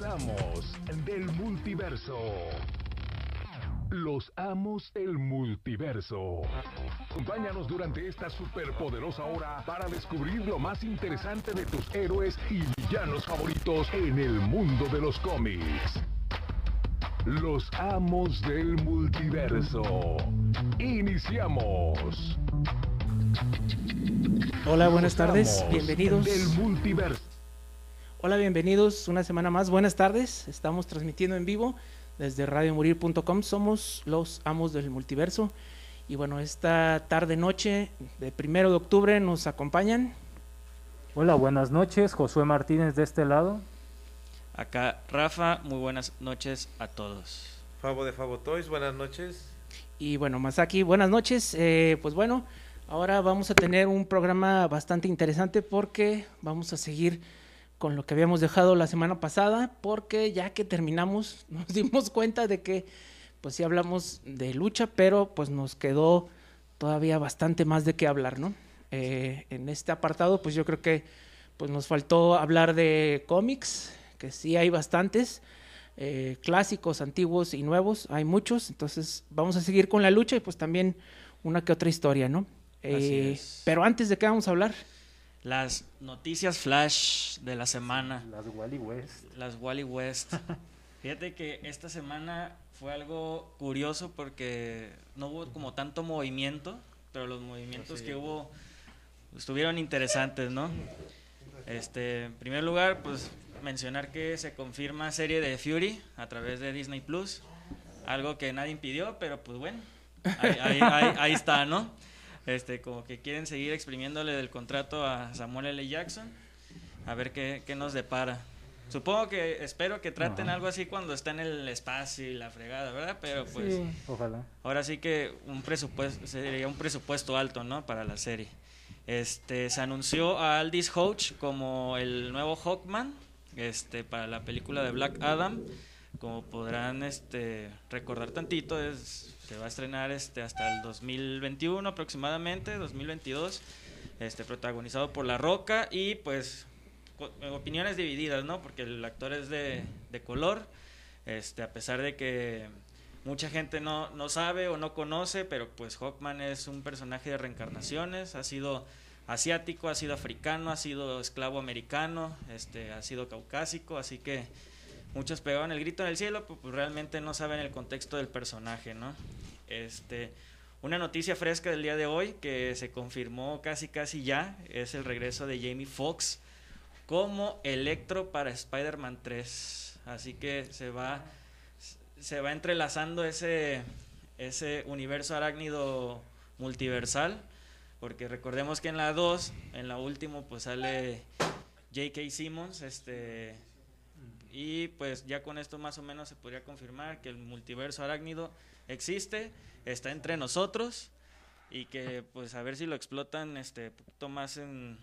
Los amos del multiverso. Los amos del multiverso. Acompáñanos durante esta superpoderosa hora para descubrir lo más interesante de tus héroes y villanos favoritos en el mundo de los cómics. Los amos del multiverso. Iniciamos. Hola, buenas tardes, bienvenidos. Del multiverso. Hola, bienvenidos una semana más. Buenas tardes, estamos transmitiendo en vivo desde radiomorir.com. Somos los amos del multiverso. Y bueno, esta tarde noche de primero de octubre nos acompañan. Hola, buenas noches. Josué Martínez de este lado. Acá Rafa, muy buenas noches a todos. Fabo de Fabo Toys, buenas noches. Y bueno, Masaki, buenas noches. Eh, pues bueno, ahora vamos a tener un programa bastante interesante porque vamos a seguir con lo que habíamos dejado la semana pasada, porque ya que terminamos nos dimos cuenta de que pues sí hablamos de lucha, pero pues nos quedó todavía bastante más de qué hablar, ¿no? Eh, en este apartado pues yo creo que pues nos faltó hablar de cómics, que sí hay bastantes, eh, clásicos, antiguos y nuevos, hay muchos, entonces vamos a seguir con la lucha y pues también una que otra historia, ¿no? Así Eh, es. pero antes de qué vamos a hablar, Las noticias flash de la semana, Las Wally West. las Wally West. Fíjate que esta semana fue algo curioso porque no hubo como tanto movimiento, pero los movimientos que hubo estuvieron interesantes, ¿no? Este, en primer lugar, pues mencionar que se confirma serie de Fury a través de Disney Plus, algo que nadie impidió, pero pues bueno, ahí, ahí- ahí- ahí está, ¿no? Este, como que quieren seguir exprimiéndole del contrato a Samuel L. Jackson, a ver qué, qué nos depara. Supongo que, espero que traten Ajá. algo así cuando está en el espacio y la fregada, ¿verdad? Pero pues... Sí, ojalá. Ahora sí que un presupuesto sería un presupuesto alto, ¿no? Para la serie. Este se anunció a Aldis Hodge como el nuevo Hawkman, este para la película de Black Adam. Como podrán este recordar tantito, es, se va a estrenar este hasta el 2021 aproximadamente, 2022. Este protagonizado por La Roca y pues opiniones divididas, ¿no? Porque el actor es de, de color. Este, a pesar de que mucha gente no, no sabe o no conoce, pero pues Hawkman es un personaje de reencarnaciones, ha sido asiático, ha sido africano, ha sido esclavo americano, este, ha sido caucásico, así que muchos pegaron el grito en el cielo, pues, pues, realmente no saben el contexto del personaje, ¿no? Este, una noticia fresca del día de hoy que se confirmó casi casi ya es el regreso de Jamie Foxx como Electro para Spider-Man 3. Así que se va se va entrelazando ese ese universo arácnido multiversal porque recordemos que en la 2, en la última pues sale J.K. Simmons, este y pues ya con esto más o menos se podría confirmar que el multiverso arácnido existe, está entre nosotros y que pues a ver si lo explotan este poquito más en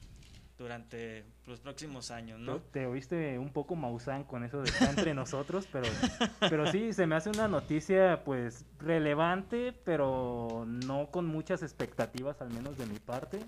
durante los próximos años, ¿no? Te oíste un poco Maussan con eso de estar entre nosotros, pero, pero sí, se me hace una noticia pues relevante, pero no con muchas expectativas, al menos de mi parte.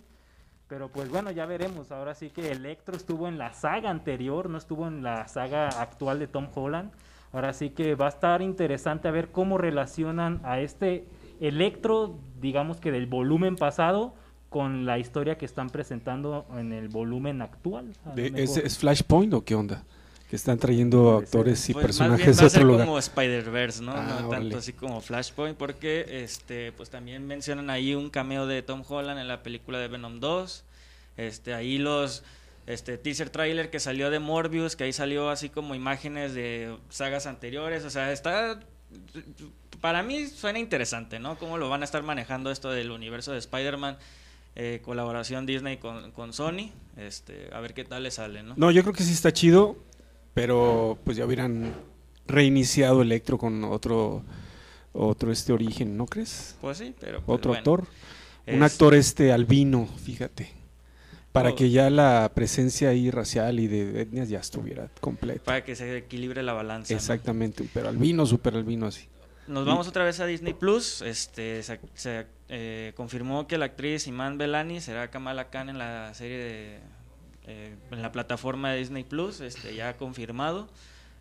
Pero pues bueno, ya veremos. Ahora sí que Electro estuvo en la saga anterior, no estuvo en la saga actual de Tom Holland. Ahora sí que va a estar interesante a ver cómo relacionan a este Electro, digamos que del volumen pasado, con la historia que están presentando en el volumen actual. a lo De- ¿Es, mejor. es Flashpoint o qué onda? Que están trayendo actores y Pues más personajes bien va a ser lugar. como Spider-Verse, ¿no? Ah, no tanto así como Flashpoint, porque este, pues también mencionan ahí un cameo de Tom Holland en la película de Venom 2. Este, ahí los este teaser trailer que salió de Morbius, que ahí salió así como imágenes de sagas anteriores, o sea, está para mí suena interesante, ¿no? Cómo lo van a estar manejando esto del universo de Spider-Man, eh, colaboración Disney con, con Sony, este, a ver qué tal le sale, ¿no? No, yo creo que sí está chido, pero pues ya hubieran reiniciado Electro con otro otro este origen, ¿no crees? Pues sí, pero pues, Otro bueno. actor. Un actor este albino, fíjate. Para Oh. que ya la presencia ahí racial y de etnias ya estuviera completa. para que se equilibre la balanza. ¿no? Exactamente, pero albino, super albino así. Nos vamos otra vez a Disney Plus. Este se, se, eh, confirmó que la actriz Iman Belani será Kamala Khan en la serie de eh, en la plataforma de Disney Plus. Este ya confirmado.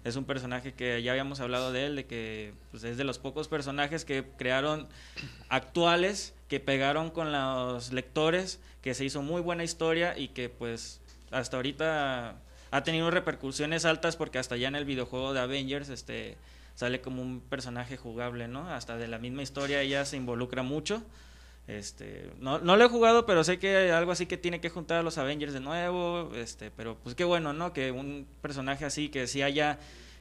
Es un personaje que ya habíamos hablado de él, de que pues, es de los pocos personajes que crearon actuales, que pegaron con los lectores, que se hizo muy buena historia y que pues hasta ahorita ha tenido repercusiones altas porque hasta ya en el videojuego de Avengers este sale como un personaje jugable, ¿no? Hasta de la misma historia ella se involucra mucho. Este, no, no lo he jugado, pero sé que algo así que tiene que juntar a los Avengers de nuevo, este, pero pues qué bueno, ¿no? Que un personaje así que si haya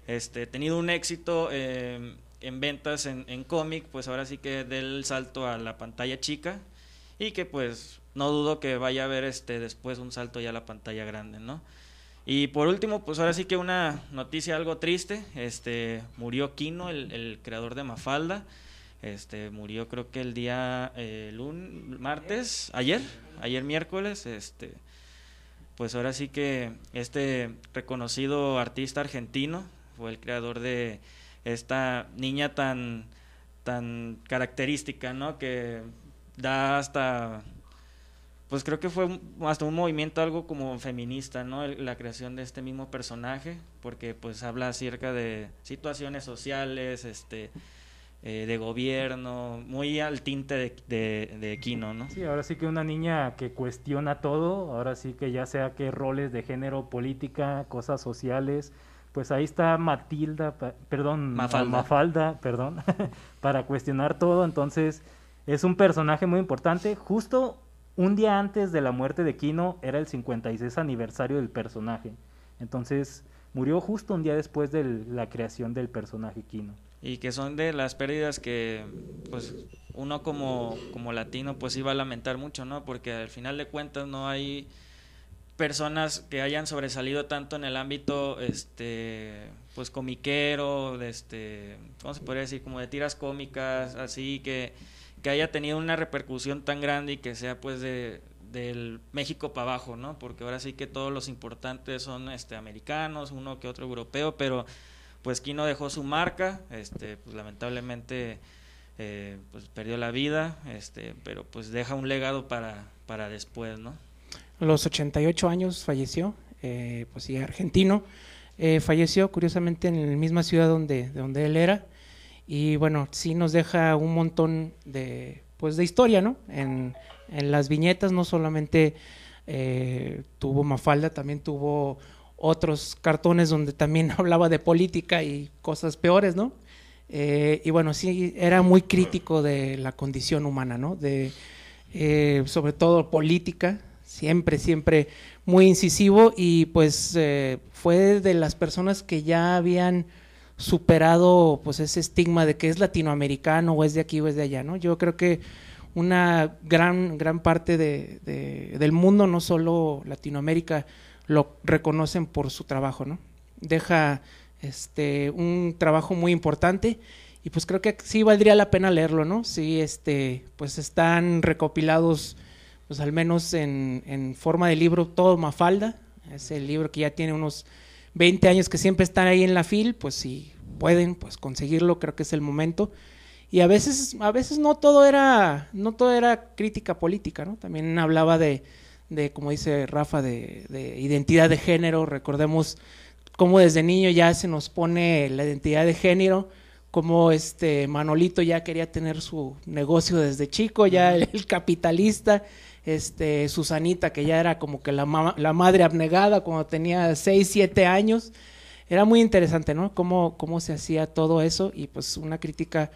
este, tenido un éxito eh, en ventas en, cómic, pues ahora sí que dé el salto a la pantalla chica y que pues no dudo que vaya a haber este después un salto ya a la pantalla grande, ¿no? Y por último, pues ahora sí que una noticia algo triste, este murió Kino, el creador de Mafalda. Este murió creo que el día eh, lun- martes, ayer, ayer miércoles, este pues ahora sí que este reconocido artista argentino fue el creador de esta niña tan tan característica, ¿no? Que da hasta pues creo que fue hasta un movimiento algo como feminista, ¿no? La creación de este mismo personaje, porque pues habla acerca de situaciones sociales, este, eh, de gobierno, muy al tinte de, de, de Kino, ¿no? Sí, ahora sí que una niña que cuestiona todo, ahora sí que ya sea que roles de género, política, cosas sociales, pues ahí está Matilda, pa- perdón, Mafalda. Mafalda, perdón, para cuestionar todo, entonces es un personaje muy importante, justo un día antes de la muerte de Kino era el 56 aniversario del personaje, entonces murió justo un día después de la creación del personaje Kino. Y que son de las pérdidas que pues uno como, como latino pues iba a lamentar mucho, ¿no? Porque al final de cuentas no hay personas que hayan sobresalido tanto en el ámbito este pues comiquero, de este, ¿cómo se podría decir? como de tiras cómicas, así que que haya tenido una repercusión tan grande y que sea pues de del México para abajo, ¿no? Porque ahora sí que todos los importantes son este americanos, uno que otro europeo, pero pues Kino dejó su marca, este, pues lamentablemente eh, pues perdió la vida, este, pero pues deja un legado para, para después, ¿no? Los 88 años falleció, eh, pues sí, argentino. Eh, falleció curiosamente en la misma ciudad donde, de donde él era. Y bueno, sí nos deja un montón de, pues, de historia, ¿no? En, en las viñetas no solamente tuvo Mafalda, también tuvo otros cartones donde también hablaba de política y cosas peores, ¿no? Eh, y bueno, sí, era muy crítico de la condición humana, ¿no? De, eh, sobre todo política, siempre, siempre muy incisivo y pues eh, fue de las personas que ya habían superado pues ese estigma de que es latinoamericano o es de aquí o es de allá, ¿no? Yo creo que una gran, gran parte de, de- del mundo, no solo Latinoamérica, lo reconocen por su trabajo, ¿no? Deja este un trabajo muy importante y pues creo que sí valdría la pena leerlo, ¿no? Sí, este, pues están recopilados, pues al menos en, en forma de libro, todo Mafalda, es el libro que ya tiene unos 20 años que siempre están ahí en la fil, pues si pueden, pues conseguirlo, creo que es el momento. Y a veces, a veces no todo era, no todo era crítica política, ¿no? También hablaba de, de como dice Rafa, de, de identidad de género. Recordemos cómo desde niño ya se nos pone la identidad de género, como este Manolito ya quería tener su negocio desde chico, ya el, el capitalista, este Susanita que ya era como que la, ma- la madre abnegada cuando tenía 6, 7 años. Era muy interesante, ¿no? Cómo, cómo se hacía todo eso y pues una crítica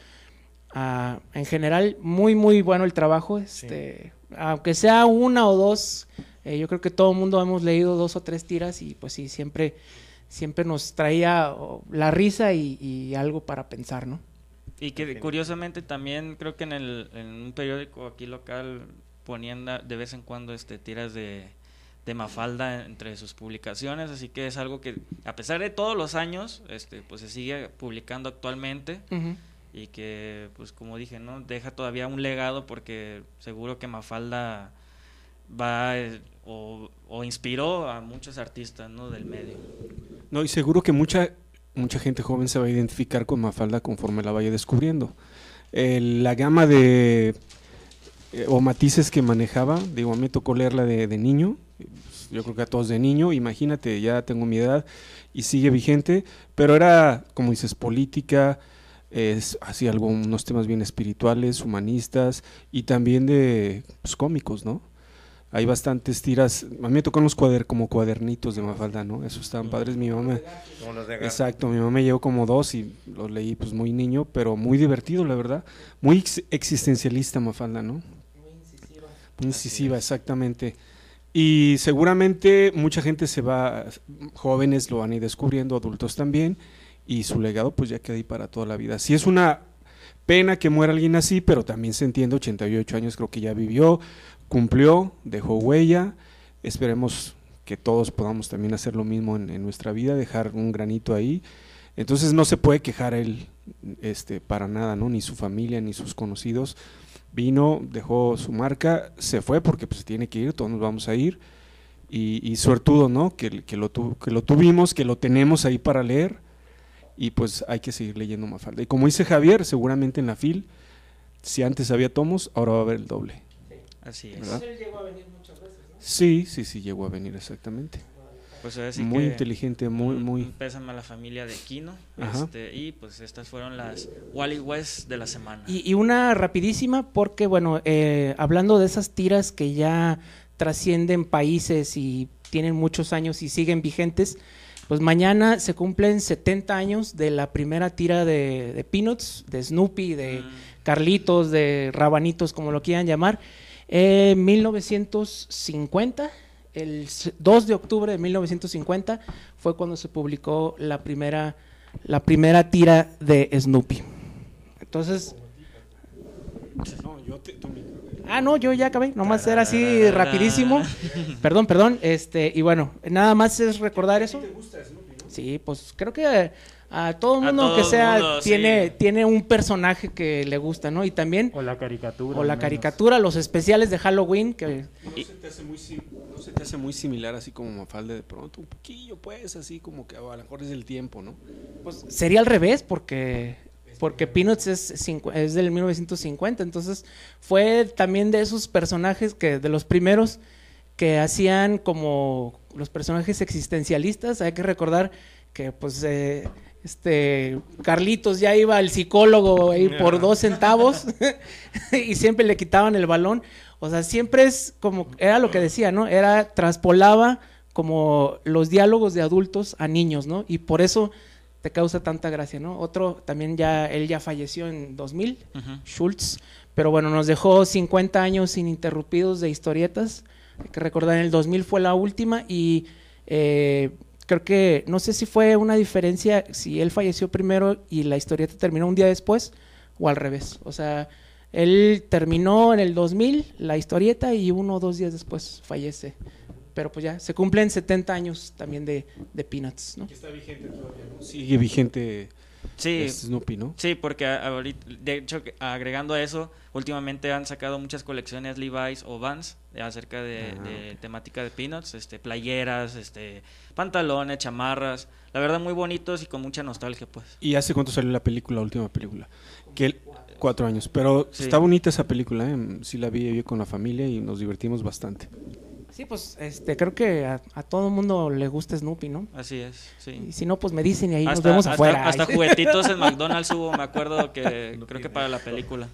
a- en general muy muy bueno el trabajo, este, aunque sea una o dos, eh, yo creo que todo el mundo hemos leído dos o tres tiras y pues sí siempre siempre nos traía la risa y, y algo para pensar, ¿no? Y que curiosamente también creo que en, el, en un periódico aquí local ponían de vez en cuando este tiras de, de Mafalda entre sus publicaciones, así que es algo que a pesar de todos los años, este, pues se sigue publicando actualmente Ujú. Y que pues como dije, ¿no? Deja todavía un legado porque seguro que Mafalda va eh, o, inspiró a muchos artistas, ¿no? del medio. No, y seguro que mucha, mucha gente joven se va a identificar con Mafalda conforme la vaya descubriendo. La gama de eh, o matices que manejaba, digo, a mí tocó leerla de, de niño, Yo creo que a todos de niño, imagínate, ya tengo mi edad y sigue vigente, pero era, como dices, política, es así algunos temas bien espirituales, humanistas y también de pues, cómicos, ¿no? Hay bastantes tiras, a mí me tocó los cuader, como cuadernitos de Mafalda, ¿no? Esos estaban padres, mi mamá, Como los de exacto, mi mamá me llevó como dos y los leí pues muy niño, pero muy divertido, la verdad, muy ex- existencialista Mafalda, ¿no? Muy incisiva, exactamente. Y seguramente mucha gente se va, jóvenes lo van a ir descubriendo, adultos también, y su legado pues ya queda ahí para toda la vida. Sí es una pena que muera alguien así, pero también se entiende, 88 años creo que ya vivió, cumplió, dejó huella, esperemos que todos podamos también hacer lo mismo en, nuestra vida, dejar un granito ahí. Entonces no se puede quejar él este, para nada, ¿no? Ni su familia, ni sus conocidos vino, dejó su marca, se fue porque pues tiene que ir, todos nos vamos a ir. Y, suertudo, ¿no? Que, que, lo que lo tuvimos, que lo tenemos ahí para leer. Y pues hay que seguir leyendo Mafalda. Y como dice Javier, seguramente en la FIL, si antes había tomos, ahora va a haber el doble. Así es. ¿verdad? Sí, sí, sí, llegó a venir exactamente. Pues sí muy que inteligente, muy, muy... pésame a la familia de Kino. Este, y pues estas fueron las Wally West de la semana. Y, y una rapidísima, porque bueno, eh, hablando de esas tiras que ya trascienden países y tienen muchos años y siguen vigentes, pues mañana se cumplen 70 años de la primera tira de, de Peanuts, de Snoopy, de Mm, Carlitos, de Rabanitos, como lo quieran llamar, en 1950. El s- 2 de octubre de 1950 fue cuando se publicó la primera, la primera tira de Snoopy. Entonces, Ah, no, yo ya acabé. Nomás era así rapidísimo. Perdón, perdón. Este, y bueno, nada más es recordar eso. Sí, pues creo que a todo A mundo todo que sea mundo, tiene, sí. tiene un personaje que le gusta, ¿no? Y también, O la caricatura. o la menos. caricatura, los especiales de Halloween, que ¿No se, te hace muy, sim- no se te hace muy similar así como Mafalda de pronto? Un poquillo, pues, así como que a lo mejor es el tiempo, ¿no? pues, sería al revés, porque, porque Peanuts es, es del 1950, entonces fue también de esos personajes que, de los primeros que hacían como los personajes existencialistas, hay que recordar que pues eh, este Carlitos ya iba al psicólogo por dos centavos y siempre le quitaban el balón, o sea, siempre es como, era lo que decía, ¿no? Era, traspolaba como los diálogos de adultos a niños, ¿no? Y por eso te causa tanta gracia, ¿no? Otro, también ya, él ya falleció en 2000, ujú. Schultz, pero bueno, nos dejó 50 años ininterrumpidos de historietas. Hay que recordar, en el 2000 fue la última y eh, creo que, no sé si fue una diferencia, si él falleció primero y la historieta terminó un día después o al revés. O sea, él terminó en el 2000 la historieta y uno o dos días después fallece. Pero pues ya, se cumplen 70 años también de, de Peanuts, ¿no? está vigente todavía, ¿no? Sigue vigente Sí, este Snoopy, ¿no? Sí, porque ahorita, de hecho, agregando a eso, últimamente han sacado muchas colecciones Levi's o Vans acerca de, Ah, de temática de Peanuts, este, playeras, este, pantalones, chamarras, la verdad muy bonitos y con mucha nostalgia, pues. ¿Y hace cuánto salió la película, la última película? Que cuatro años, pero Sí. está bonita esa película, ¿eh? Sí la vi yo con la familia y nos divertimos bastante. Sí, pues este, creo que a, a todo el mundo le gusta Snoopy, ¿no? Así es, sí. Y si no, pues me dicen y ahí nos vemos hasta- afuera. hasta juguetitos en McDonald's hubo, me acuerdo que creo que para la película.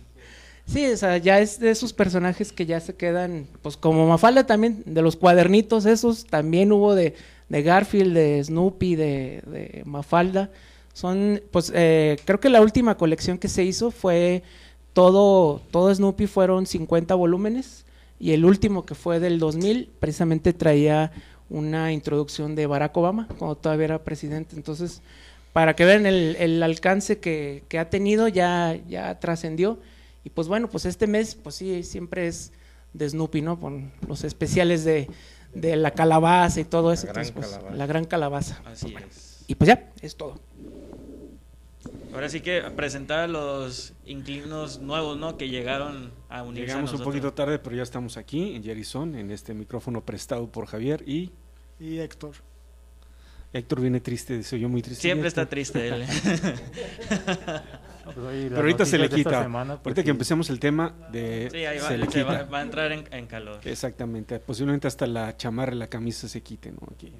Sí, o sea, ya es de esos personajes que ya se quedan, pues como Mafalda también, de los cuadernitos esos, también hubo de, de Garfield, de Snoopy, de, de Mafalda. Son, pues eh, creo que la última colección que se hizo fue todo, todo Snoopy fueron 50 volúmenes y el último que fue del 2000 precisamente traía una introducción de Barack Obama cuando todavía era presidente. Entonces, para que vean el, el alcance que, que ha tenido, ya, ya trascendió. Y pues bueno, pues este mes, pues sí, siempre es de Snoopy, ¿no? Con los especiales de, de la calabaza y todo eso. La gran Entonces, pues, calabaza. la gran calabaza. Así es. Y pues ya, es todo. Ahora sí que presentar a los inclinos nuevos, ¿no? Que llegaron a unirse a Llegamos un poquito tarde, pero ya estamos aquí en Jerison, en este micrófono prestado por Javier y Y Héctor. Héctor viene triste, se oyó muy triste. Siempre está triste él. Pues hoy las Pero ahorita se le quita. semana, pues, ahorita que empecemos el tema de Sí, ahí va, se le se quita. va a entrar en, en calor. Exactamente. Posiblemente hasta la chamarra y la camisa se quite, ¿no? Aquí.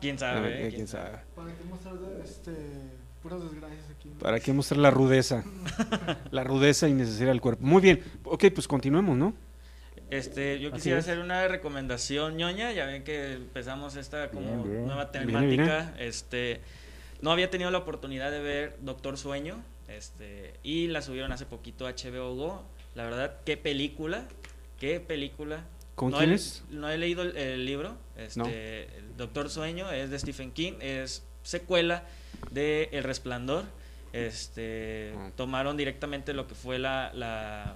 ¿Quién sabe? ver, eh? quién ¿Quién sabe. ¿Para qué mostrar este, puras desgracias aquí? ¿Para qué mostrar la rudeza? la rudeza innecesaria del cuerpo. Muy bien. Ok, pues continuemos, ¿no? Este, yo Así quisiera es. hacer una recomendación ñoña, ya ven que empezamos esta como Bien, bien. nueva temática, este, no había tenido la oportunidad de ver Doctor Sueño, este, y la subieron hace poquito a HBO Go, la verdad, qué película, qué película. ¿Con no quién he, es? No he leído el, el libro, este, No. el Doctor Sueño es de Stephen King, es secuela de El Resplandor, este, tomaron directamente lo que fue la, la-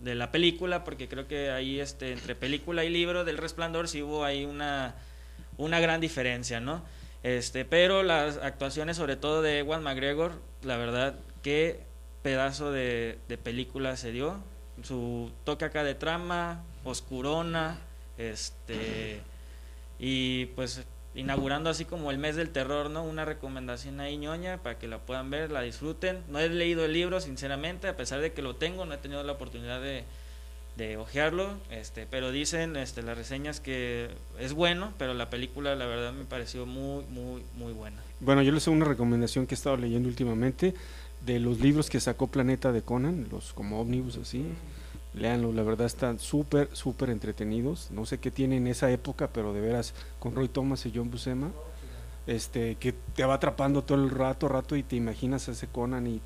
de la película, porque creo que ahí este, entre película y libro del Resplandor sí hubo ahí una, una gran diferencia, ¿no? Este, pero las actuaciones, sobre todo de Ewan McGregor, la verdad, qué pedazo de, de película se dio. Su toque acá de trama, oscurona, este, y pues inaugurando así como el mes del terror, ¿no? Una recomendación ahí ñoña para que la puedan ver, la disfruten. No he leído el libro, sinceramente, a pesar de que lo tengo, no he tenido la oportunidad de, de hojearlo, este, pero dicen este, las reseñas que es bueno, pero la película la verdad me pareció muy, muy, muy buena. Bueno, yo les hago una recomendación que he estado leyendo últimamente de los libros que sacó Planeta de Conan, los como ómnibus así. Leanlo, la verdad están súper, súper entretenidos. No sé qué tiene en esa época, pero de veras, con Roy Thomas y John Buscema, este, que te va atrapando todo el rato, rato y te imaginas a ese Conan y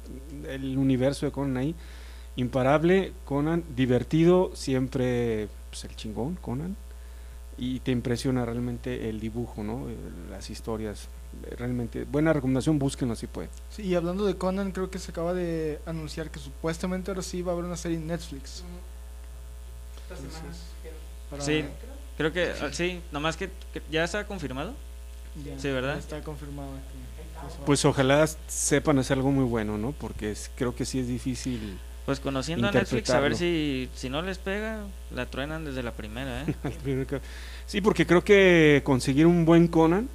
el universo de Conan ahí. Imparable, Conan, divertido, siempre pues, el chingón, Conan. Y te impresiona realmente el dibujo, ¿no? Eh, Las historias. Realmente, buena recomendación, búsquenlo si pueden. Sí, y hablando de Conan, creo que se acaba de anunciar que supuestamente ahora sí va a haber una serie en Netflix. Entonces, para- Sí, creo que ah, sí, nomás que, que ya está confirmado. ya- sí, ¿verdad? ya Está confirmado. Pues ojalá sepan hacer algo muy bueno, ¿no? Porque es- creo que sí es difícil. Pues conociendo a Netflix, a ver si, si no les pega, la truenan desde la primera, ¿eh? Sí, porque creo que conseguir un buen Conan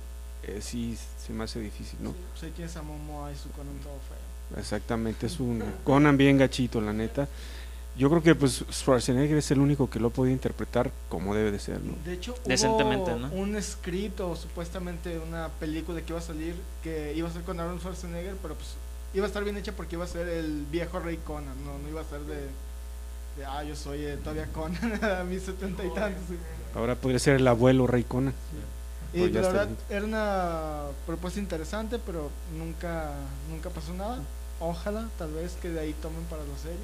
eh, sí se me hace difícil, ¿no? Sé quién es a Momoa y su Conan todo feo. Exactamente, es un Conan bien gachito, la neta. Yo creo que pues Schwarzenegger es el único que lo puede interpretar como debe de ser, ¿no? De hecho, Decentemente, hubo ¿no? un script o supuestamente una película que iba a salir que iba a ser con Arnold Schwarzenegger, pero pues iba a estar bien hecha porque iba a ser el viejo rey Conan, no, no iba a ser de, de, ah, yo soy eh, todavía Conan a mis setenta y tantos. sí. Ahora podría ser el abuelo Rey Conan. Y Pues ya la verdad era una propuesta interesante, pero nunca, nunca pasó nada. Ojalá, tal vez que de ahí tomen para la serie.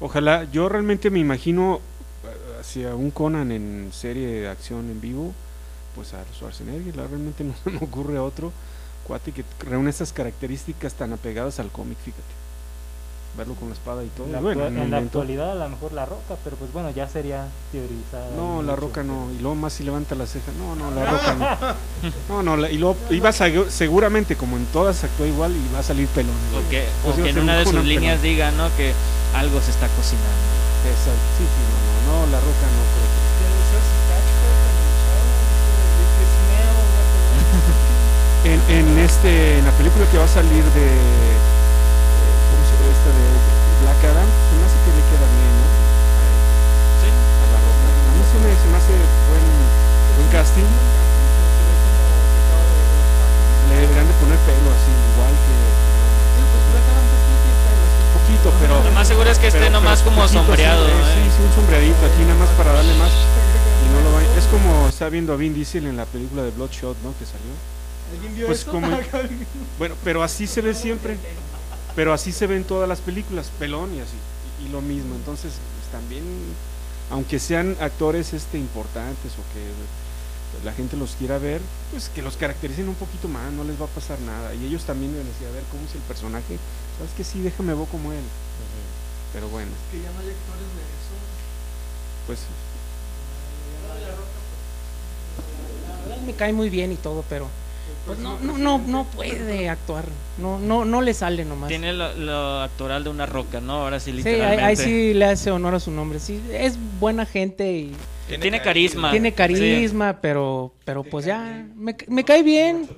Ojalá, yo realmente me imagino eh, hacia un Conan en serie de acción en vivo, pues a Schwarzenegger, la- realmente no me ocurre otro cuate que reúne estas características tan apegadas al cómic, fíjate. Verlo con la espada y todo. En la, bueno, en actualidad a lo mejor la roca, pero pues bueno, ya sería teorizada. No, la mucho. roca no, y luego más si levanta la ceja. No, no, la roca no. No, no, la- y luego iba a segu- seguramente como en todas actuó igual y va a salir pelón. O que, Pues o a que en una un de sus líneas pelón. diga, ¿no? Que algo se está cocinando. Exacto, sí, sí, no, no, no, la roca no creo que- Debe ser su catchphrase en el show, dice, "If you smell what the-" En, en este en la película que va a salir de eh, ¿cómo se llama esta de Black Adam se me hace que le queda bien ¿no? Sí. a la roca a mí se me, se me hace buen buen casting le deberían de poner pelo así igual que Sí, pues Black Adam pues tiene pelo, un poquito pero Lo más seguro es que esté nomás como sombreado, sí, ¿eh? sí, sí, un sombreadito aquí nada más para darle más y no lo va es como está viendo a Vin Diesel en la película de Bloodshot ¿no? que salió ¿Alguien vio Pues esto? como- Bueno, pero así se ve siempre. Pero así se ve en todas las películas, pelón y así. Y, y lo mismo. Entonces, pues, también, aunque sean actores este importantes o que la gente los quiera ver, pues que los caractericen un poquito más, no les va a pasar nada. Y ellos también deben decir, a ver cómo es el personaje. ¿Sabes que Sí, déjame ver como él. Pero bueno, que ya no hay actores de eso. pues La verdad me cae muy bien y todo, pero pues no, no, no, no puede actuar. No, no, no le sale nomás. Tiene lo, lo actoral de una roca, ¿no? Ahora sí, Sí, ahí, literalmente. ahí sí le hace honor a su nombre. Sí, es buena gente y Tiene carisma. tiene Sí. carisma, pero, pero pues ya me, me cae bien.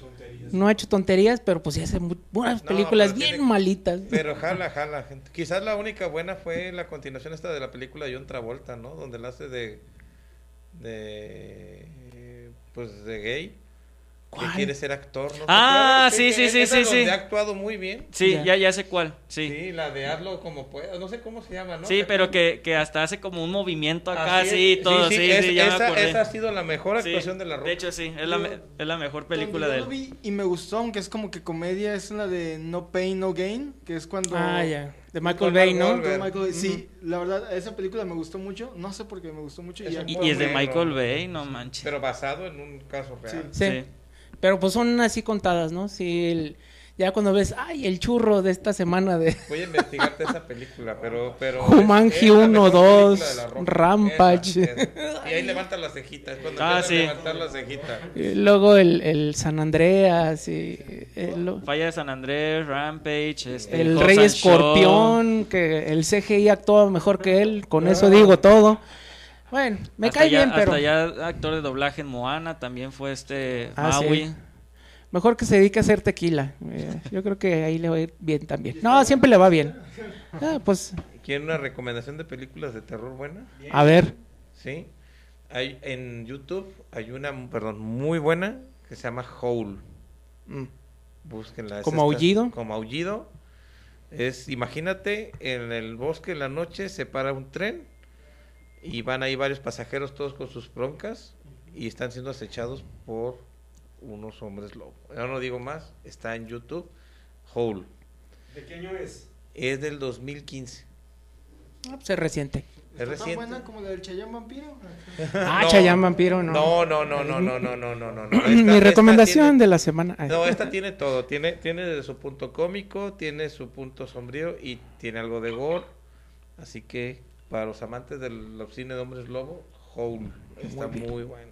no ha hecho tonterías, pero pues sí hace buenas películas bien tiene- malitas. Pero jala, jala, gente. Quizás la única buena fue la continuación esta de la película de John Travolta, ¿no? Donde la hace de. de. pues de gay. ¿Cuál? Que quiere ser actor, ¿no? ¿Te Ah, sí, sí, sí, sí, sí. ha actuado muy bien. Sí, Ya. ya, ya sé cuál. Sí. Sí, la de hazlo como puedas. No sé cómo se llama, ¿no? Sí, ¿Te pero que, que hasta hace como un movimiento acá, Así sí, es. todo, sí, sí, es- ya me esa, acordé. esa ha sido la mejor Sí, actuación de la Roca. De hecho, sí, es la, Yo- me- es la mejor película de yo lo él. vi y me gustó, aunque es como que comedia, es la de No Pain, No Gain, que es cuando... Ah, ya. De Michael Bay, ¿no? Michael Bay. Sí, la verdad, esa película me gustó mucho. No sé por qué me gustó mucho. Y Es ya- Y, y es de. Michael Bay, no manches. Pero basado en un caso real. Sí. Sí. Pero pues son así contadas, ¿no? Sí, el- ya cuando ves, ay, el churro de esta semana de Voy a investigarte esa película, pero... pero Jumanji es- es la 1, mejor 2, película de la Roca. Rampage. Esa, esa. Y ahí levanta la cejita, es cuando Ah, empieza sí. a levantar la cejita. Y luego el, el San Andreas y el, lo- Falla de San Andrés, Rampage, este, el Rey. Escorpión, que el CGI actúa mejor que él, con eso digo todo. Bueno, me Hasta cae ya- bien, pero Hasta ya actor de doblaje en Moana también fue este Ah, sí. Maui. mejor que se dedique a hacer tequila. Eh, yo creo que ahí le va a ir bien también. No, siempre le va bien. Ah, pues, ¿Quieren una recomendación de películas de terror buena? a ver. Sí. Hay, en YouTube hay una, perdón, muy buena que se llama Howl. Mm. Búsquenla. es ¿Como aullido? Como aullido. Es, imagínate, en el bosque en la noche se para un tren y van ahí varios pasajeros todos con sus broncas y están siendo acechados por unos hombres lobo. Yo no digo más, está en YouTube, Hole. ¿De qué año es? Es del 2015. Ah, pues es reciente. ¿Es reciente? tan buena como la del Chayán Vampiro? ah, no, Chayán Vampiro, no. No, no, no, no, no, no, no, no. no. Esta, Mi recomendación tiene, de la semana. No, esta tiene todo. Tiene, tiene desde su punto cómico, tiene su punto sombrío y tiene algo de gore. Así que para los amantes del cine de hombres lobo, Howl está Muy bueno.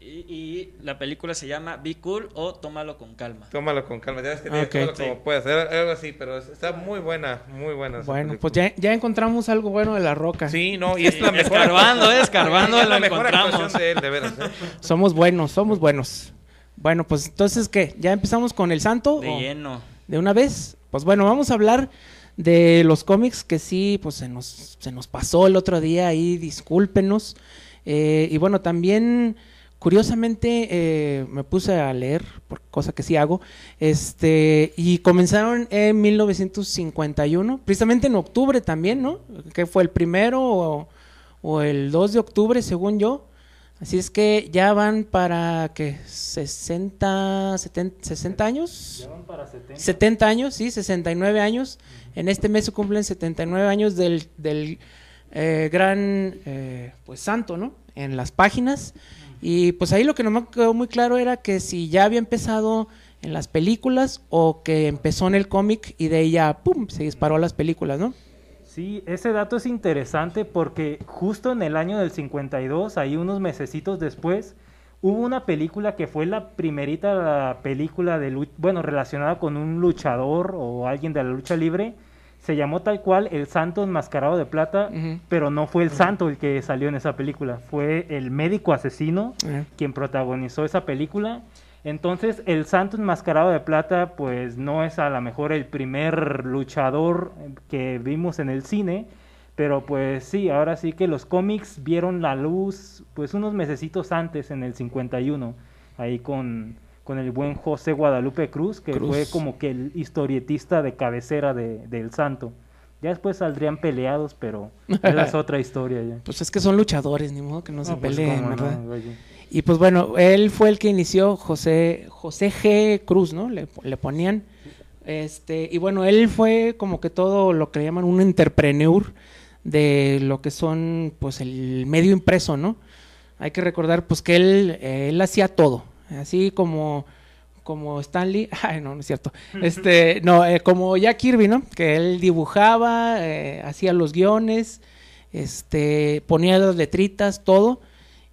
Y, y la película se llama Be Cool o Tómalo con calma. Tómalo con calma. Ya ves que tiene ok. tómalo Sí. como puedas. Era- Algo así, pero es- está muy buena, muy buena. Bueno, película. pues ya, ya encontramos algo bueno de la roca. Sí, no, y es Sí, la mejor. escarbando, eh, escarbando, es la lo mejor encontramos. de él, de veras. ¿eh? Somos buenos, somos buenos. Bueno, pues entonces, ¿qué? ¿Ya empezamos con el santo? De ¿O lleno. ¿De una vez? Pues bueno, vamos a hablar de los cómics que sí, pues se nos, se nos pasó el otro día ahí, discúlpenos. Eh, y bueno, también, curiosamente, eh, me puse a leer, por cosa que sí hago, este, y comenzaron en 1951, precisamente en octubre también, ¿no? Que fue el primero o, o el 2 de octubre, según yo. Así es que ya van para, ¿qué? 60, 70, 60 años. Ya van para 70. 70 años, sí, 69 años. En este mes se cumplen 79 años del, del eh, gran eh, pues santo, ¿no? En las páginas. Y pues ahí lo que no me quedó muy claro era que si ya había empezado en las películas o que empezó en el cómic y de ella, ¡pum!, se disparó a las películas, ¿no? Sí, ese dato es interesante porque justo en el año del 52, ahí unos mesecitos después, hubo una película que fue la primerita película de bueno, relacionada con un luchador o alguien de la lucha libre. Se llamó tal cual El Santo Enmascarado de Plata, pero no fue el santo el que salió en esa película, fue el médico asesino quien protagonizó esa película. Entonces, el Santo Enmascarado de Plata, pues no es a lo mejor el primer luchador que vimos en el cine, pero pues sí, ahora sí que los cómics vieron la luz pues unos mesecitos antes, en el 51, ahí con, con el buen José Guadalupe Cruz, que Cruz. fue como que el historietista de cabecera de, del Santo. Ya después saldrían peleados, pero esa es otra historia ya. Pues es que son luchadores, ni modo que no, se pues, peleen, no, ¿verdad? Y pues bueno, él fue el que inició José, José G. Cruz, ¿no? Le, le ponían. Este, y bueno, él fue como que todo lo que le llaman un entrepreneur de lo que son, pues, el medio impreso, ¿no? Hay que recordar, pues, que él, él hacía todo. Así como, como Stanley, ay, no, no es cierto. Este, no, eh, como Jack Kirby, ¿no? Que él dibujaba, eh, hacía los guiones, este, ponía las letritas, todo.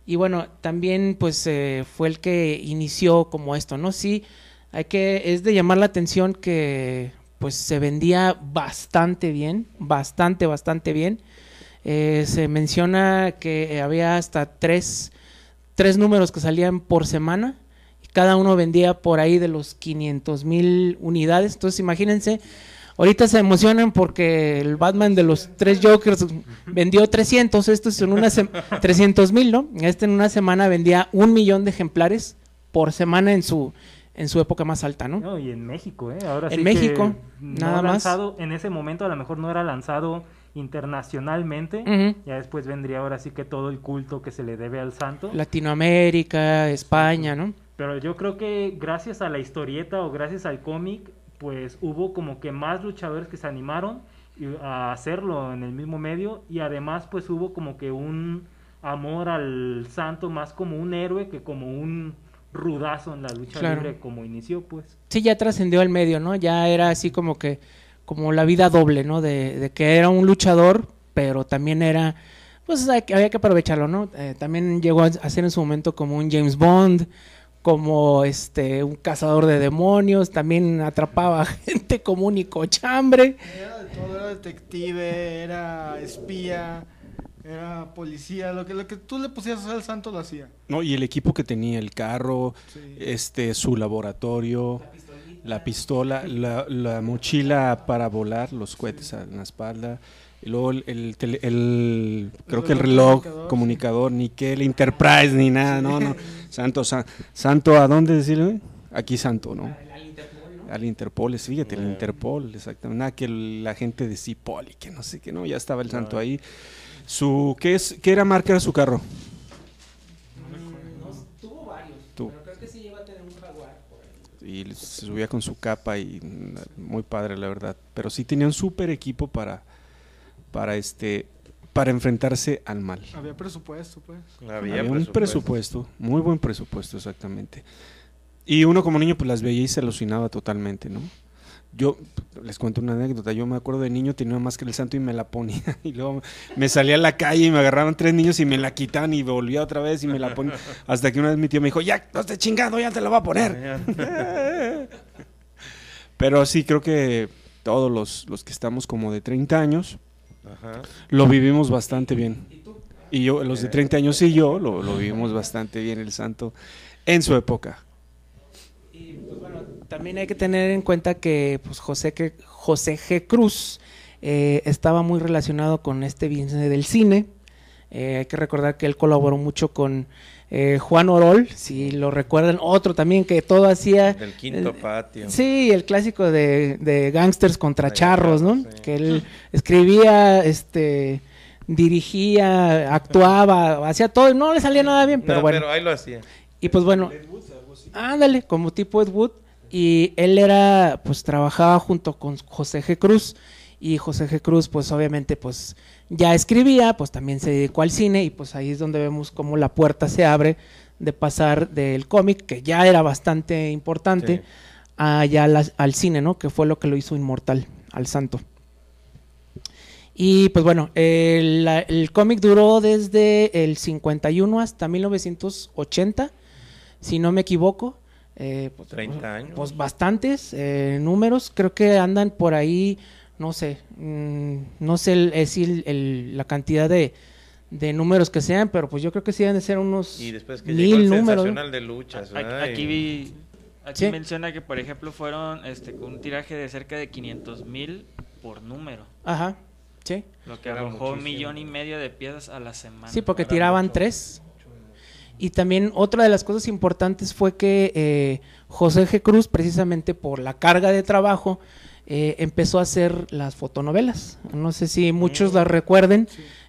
Y bueno, también pues eh, fue el que inició como esto, ¿no? Sí, hay que, es de llamar la atención que pues se vendía bastante bien, bastante, bastante bien. Eh, se menciona que había hasta tres, tres números que salían por semana. cada uno vendía por ahí de los 500 mil unidades. Entonces imagínense, ahorita se emocionan porque el Batman de los tres Jokers vendió 300, esto es en una 300 mil, ¿no? Este en una semana vendía un millón de ejemplares por semana en su en su época más alta, ¿no? No, y en México, ¿eh? Ahora En sí México, que no nada más. lanzado, En ese momento a lo mejor no era lanzado internacionalmente. Ujú. Ya después vendría ahora sí que todo el culto que se le debe al santo. Latinoamérica, España, ¿no? Pero yo creo que gracias a la historieta o gracias al cómic, pues hubo como que más luchadores que se animaron a hacerlo en el mismo medio y además pues hubo como que un amor al santo más como un héroe que como un rudazo en la lucha Claro. libre como inició pues. Sí, ya trascendió al medio, ¿no? Ya era así como que, como la vida doble, ¿no? De, de que era un luchador, pero también era, pues había que aprovecharlo, ¿no? Eh, también llegó a, a ser en su momento como un James Bond, como este, un cazador de demonios, también atrapaba a gente común y cochambre. Era de todo, era detective, era espía, era policía, lo que, lo que tú le pusieras al santo lo hacía. No, y el equipo que tenía, el carro, Sí. este, su laboratorio, la pistola, la, la mochila para volar, los cohetes en la espalda, y luego el, el tele- el- creo que el reloj comunicador, comunicador, ni que el Enterprise, ni nada, no, no. Santo, sa- Santo, ¿a dónde decirle? Aquí Santo, ¿no? Al Interpol, sí, fíjate, el Interpol, exactamente. Nada que la gente de Cipol y que no sé qué, no, ya estaba el Santo ahí. Su, ¿qué, es, ¿Qué era marca era su carro? tuvo varios, Tú. creo que sí llegó a tener un jaguar y se subía con su capa y mm, muy padre la verdad pero sí tenía un súper equipo para para este para enfrentarse al mal. Había presupuesto, pues. Había, Había un presupuesto. muy buen presupuesto exactamente. Y uno como niño pues las veía y se alucinaba totalmente no yo les cuento una anécdota. Yo me acuerdo de niño tenía una máscara del santo y me la ponía. Y luego me salía a la calle y me agarraban tres niños y me la quitaban y volvía otra vez y me la ponía. Hasta que una vez mi tío me dijo ya no estés chingando ya te la voy a poner Pero sí, creo que todos los, los que estamos como de 30 años Ajá. lo vivimos bastante bien. Y yo, los de 30 años y yo, lo, lo vivimos bastante bien el santo en su época. Y pues bueno, también hay que tener en cuenta que pues, José, que, José G. Cruz eh, estaba muy relacionado con este business del cine. Eh, hay que recordar que él colaboró mucho con eh, Juan Orol, si lo recuerdan, otro también que todo hacía... Del quinto eh, patio. Sí, el clásico de, de gangsters contra charros, ¿no? sí. Que él escribía, este, dirigía, actuaba, hacía todo, no le salía nada bien, pero No, bueno. pero ahí lo hacía. Y pues bueno, ándale, como tipo Ed Wood. Y él era, pues trabajaba junto con José G. Cruz. Y José G. Cruz, pues obviamente, pues ya escribía, pues también se dedicó al cine. Y pues ahí es donde vemos cómo la puerta se abre de pasar del cómic, que ya era bastante importante, Sí. a ya la- al cine, ¿no? Que fue lo que lo hizo inmortal, al santo. Y pues bueno, el cómic duró desde el 51 hasta 1980, si no me equivoco. Eh, pues, 30 años. Pues bastantes eh, números, creo que andan por ahí, no sé, mm, no sé el- es el- el- la cantidad de, de números que sean, pero pues yo creo que sí deben de ser unos Y después que mil llegó el números. sensacional de luchas. Aquí, vi, aquí Sí. menciona que por ejemplo fueron este con un tiraje de cerca de 500 mil por número, Ajá, sí. lo que Era arrojó un millón y medio de piezas a la semana. Sí, porque Era tiraban mucho. tres. Y también otra de las cosas importantes fue que eh, José G. Cruz, precisamente por la carga de trabajo, eh, empezó a hacer las fotonovelas. No sé si muchos Mm. las recuerden,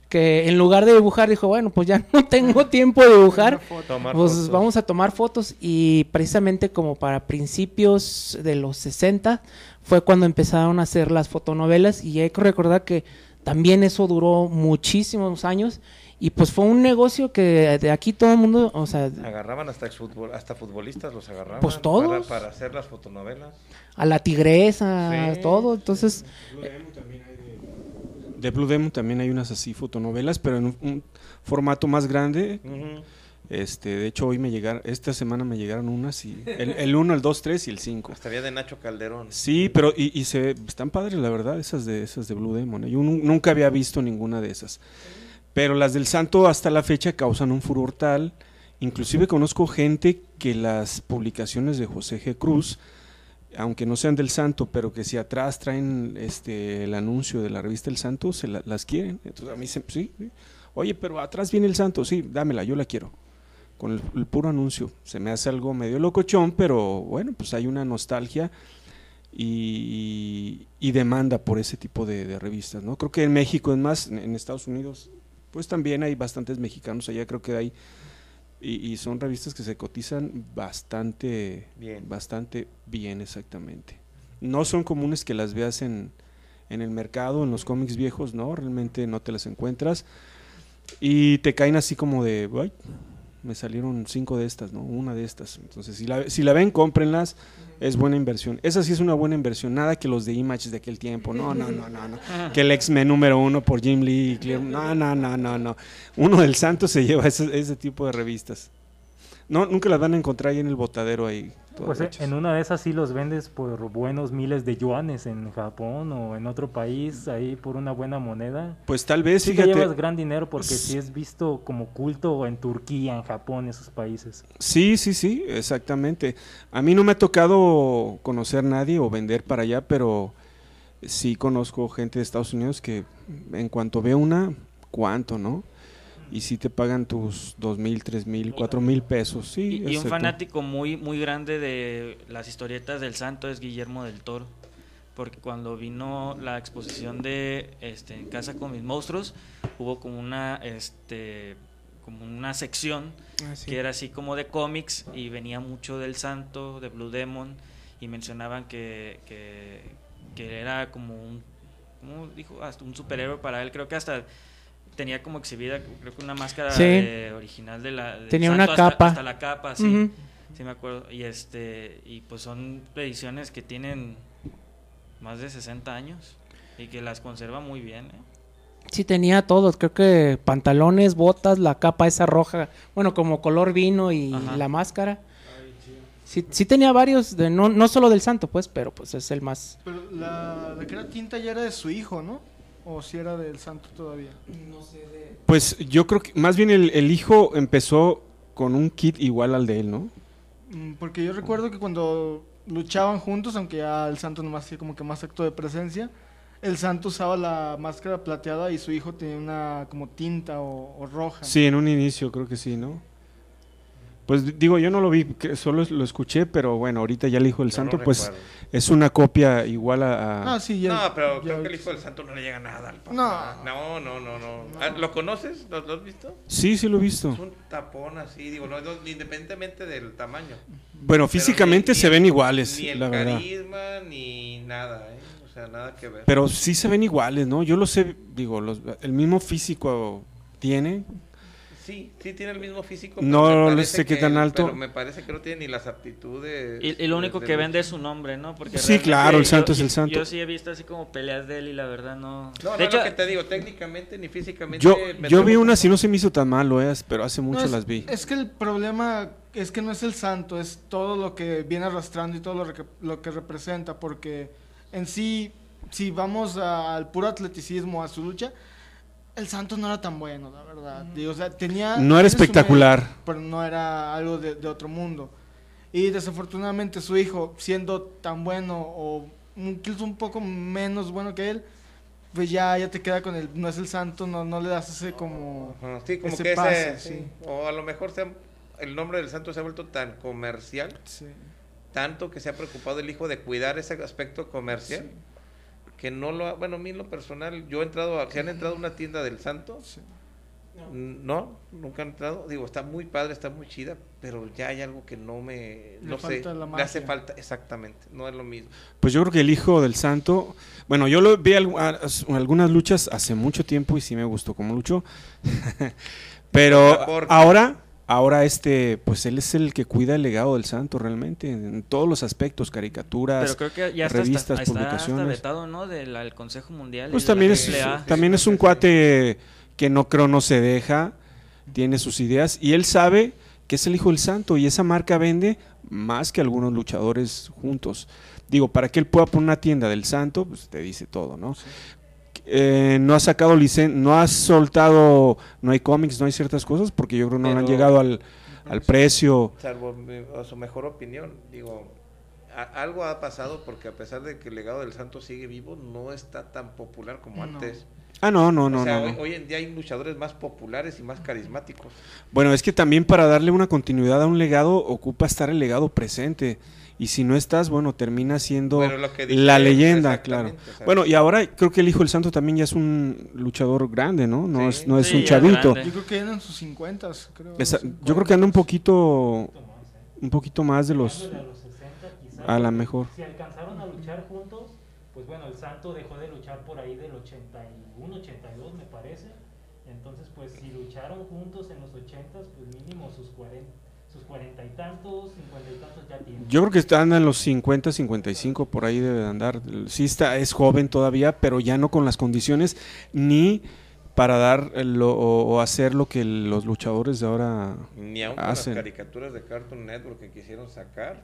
que en lugar de dibujar dijo, bueno, pues ya no tengo tiempo de dibujar, pues fotos. vamos a tomar fotos y precisamente como para principios de los 60 fue cuando empezaron a hacer las fotonovelas y hay que recordar que también eso duró muchísimos años y pues fue un negocio que de aquí todo el mundo, o sea, Agarraban hasta exfutbol, hasta futbolistas los agarraban. Pues todos. Para, para hacer las fotonovelas. a la tigresa, Sí. todo, entonces De Blue Demon también hay unas así fotonovelas, pero en un, un formato más grande. Este, de hecho hoy me llegaron, esta semana me llegaron unas y el, el 1, el 2, 3 y el 5. Hasta había de Nacho Calderón. Sí, pero y, y se están padres la verdad esas de esas de Blue Demon. ¿eh? Yo nu- nunca había visto ninguna de esas. Pero las del Santo hasta la fecha causan un furor tal Inclusive conozco gente que las publicaciones de José G. Cruz, aunque no sean del Santo, pero que si atrás traen este el anuncio de la revista El Santo, se la- las quieren. Entonces a mí se, sí, sí. oye, pero atrás viene el Santo, sí, dámela, yo la quiero. Con el, puro anuncio. Se me hace algo medio locochón, pero bueno, pues hay una nostalgia y, demanda por ese tipo de, de revistas, ¿no? Creo que en México, es más, en Estados Unidos, pues también hay bastantes mexicanos allá, creo que hay, y, y son revistas que se cotizan bastante Bien. bastante bien, exactamente. No son comunes que las veas en, en el mercado, en los cómics viejos, no, realmente no te las encuentras. Y te caen así como de, "Ay, me salieron cinco de estas, ¿no? Una de estas. Entonces, si la, si la ven, cómprenlas, es buena inversión. Esa sí es una buena inversión, nada que los de Image de aquel tiempo, no, no, no, no, no. Que el X-Men número uno por Jim Lee, y Clear- no, no, no, no, no. Uno del Santo se lleva ese, ese tipo de revistas. No, nunca las van a encontrar ahí en el botadero ahí. Pues eh, en una de esas sí los vendes por buenos miles de yuanes en Japón o en otro país, ahí por una buena moneda. Pues tal vez, Sí que fíjate. llevas gran dinero porque sí es visto como culto en Turquía, en Japón, esos países. Sí, sí, sí, exactamente. A mí no me ha tocado conocer nadie o vender para allá, pero sí conozco gente de Estados Unidos que en cuanto ve una, ¿cuánto, no? Y sí te pagan tus dos mil, tres mil, cuatro mil pesos, sí. Y, y un fanático muy, muy grande de las historietas del santo es Guillermo del Toro. Porque cuando vino la exposición de este, En Casa con mis monstruos, hubo como una, este, como una sección que era así como de cómics y venía mucho del santo, de Blue Demon, y mencionaban que, que, que era como un, ¿cómo dijo? Hasta un superhéroe para él. Creo que hasta tenía como exhibida, creo que una máscara Sí. de- original de la... del Tenía santo, una hasta- capa. Hasta la capa, sí. Sí me acuerdo. Y este y pues son ediciones que tienen más de 60 años y que las conserva muy bien. ¿eh? Sí, tenía todos, creo que pantalones, botas, la capa esa roja, bueno, como color vino y Ajá. la máscara. Sí, sí tenía varios, de, no, no solo del santo, pues, pero pues es el más... Pero la, la que era tinta ya era de su hijo, ¿no? O si era del santo todavía. Pues yo creo que más bien el, el hijo empezó con un kit igual al de él, ¿no? Mm, Porque yo recuerdo que cuando luchaban juntos, aunque ya el santo nomás hacía como que más acto de presencia, el santo usaba la máscara plateada y su hijo tenía una como tinta o, o roja. Sí, en un inicio creo que sí, ¿no? Pues digo, yo no lo vi, que solo lo escuché, pero bueno, ahorita ya el hijo del Yo santo, no pues es una copia igual a... a- Ah, sí, ya. No, pero ya- creo que el hijo del santo no le llega nada al papá. No. No, no, no, no. Ah, ¿Lo conoces? ¿Lo, lo has visto? Sí, sí lo he visto. Es un tapón así, digo, no, no, independientemente del tamaño. Bueno, Pero físicamente ni- se ni- ven iguales, Ni el la verdad. carisma, ni nada, ¿eh? O sea, nada que ver. Pero sí se ven iguales, ¿no? Yo lo sé, digo, los- el mismo físico tiene. Sí, sí tiene el mismo físico. No pero parece sé qué que- tan alto. Pero me parece que no tiene ni las aptitudes. Y, y lo único que vende es su nombre, ¿no? Porque Sí, claro, el yo- santo es el yo- santo. Yo sí he visto así como peleas de él y la verdad no... No, no, de hecho, lo que te digo, técnicamente ni físicamente. Yo, me yo vi unas y no se me hizo tan malo, ¿eh? pero hace No, mucho es, las vi. Es que el problema es que no es el santo, es todo lo que viene arrastrando y todo lo, que- lo que representa, porque en sí, si vamos a- al puro atleticismo, a su lucha, el santo no era tan bueno, la verdad. Digo, o sea, tenía, No era espectacular. pero no era algo de, de otro mundo. Y desafortunadamente su hijo, siendo tan bueno o incluso un poco menos bueno que él, pues ya, ya te queda con el, no es el santo, no, no le das ese como... Sí, como ese que ese. pase, sí. sí. O a lo mejor se ha- el nombre del santo se ha vuelto tan comercial, Sí. tanto que se ha preocupado el hijo de cuidar ese aspecto comercial. Que no lo ha, bueno, a mí en lo personal, yo he entrado, a, ¿se han entrado a una tienda del santo? Sí. No, nunca han entrado. Digo, está muy padre, está muy chida, pero ya hay algo que no me, Le no sé, le hace falta, exactamente, no es lo mismo. Pues yo creo que el hijo del santo, bueno, yo lo vi a- a- algunas luchas hace mucho tiempo y sí me gustó como luchó. Pero ahora, ahora este, pues él es el que cuida el legado del santo realmente, en todos los aspectos, caricaturas. pero creo que ya está, revistas, está publicaciones. vetado, ¿no? Del Consejo Mundial. Pues también es, también es un cuate que no creo no se deja, tiene sus ideas y él sabe que es el hijo del santo y esa marca vende más que algunos luchadores juntos. Digo, para que él pueda poner una tienda del santo, pues te dice todo, ¿no? Eh, no ha sacado licen no ha soltado, no hay cómics, no hay ciertas cosas porque yo creo que no han llegado al, al precio. Salvo mi- a su mejor opinión, digo, a- algo ha pasado porque a pesar de que el legado del santo sigue vivo, no está tan popular como No. antes. Ah, no, no, no, o sea, no, hoy, no. hoy en día hay luchadores más populares y más carismáticos. Bueno, es que también para darle una continuidad a un legado ocupa estar el legado presente. Y si no estás, bueno, termina siendo Bueno, la leyenda, claro. Bueno, y ahora creo que el Hijo del Santo también ya es un luchador grande, ¿no? No Sí. es, no es Sí, un chavito. grande. Yo creo que eran en sus 50, creo. Esa- sus yo creo que anda un 40s. poquito, un poquito más de los, a los 60 quizás, a la mejor. Si alcanzaron a luchar juntos, pues bueno, el Santo dejó de luchar por ahí del 81, 82 me parece. Entonces, pues si lucharon juntos en los 80, pues mínimo sus 40, sus 40 y tantos, 50 y tantos ya tienen. Yo creo que está anda en los 50, 55, por ahí debe de andar. Sí está, es joven todavía, pero ya no con las condiciones ni para dar lo, o, o hacer lo que los luchadores de ahora Ni aun con hacen. las caricaturas de Cartoon Network que quisieron sacar.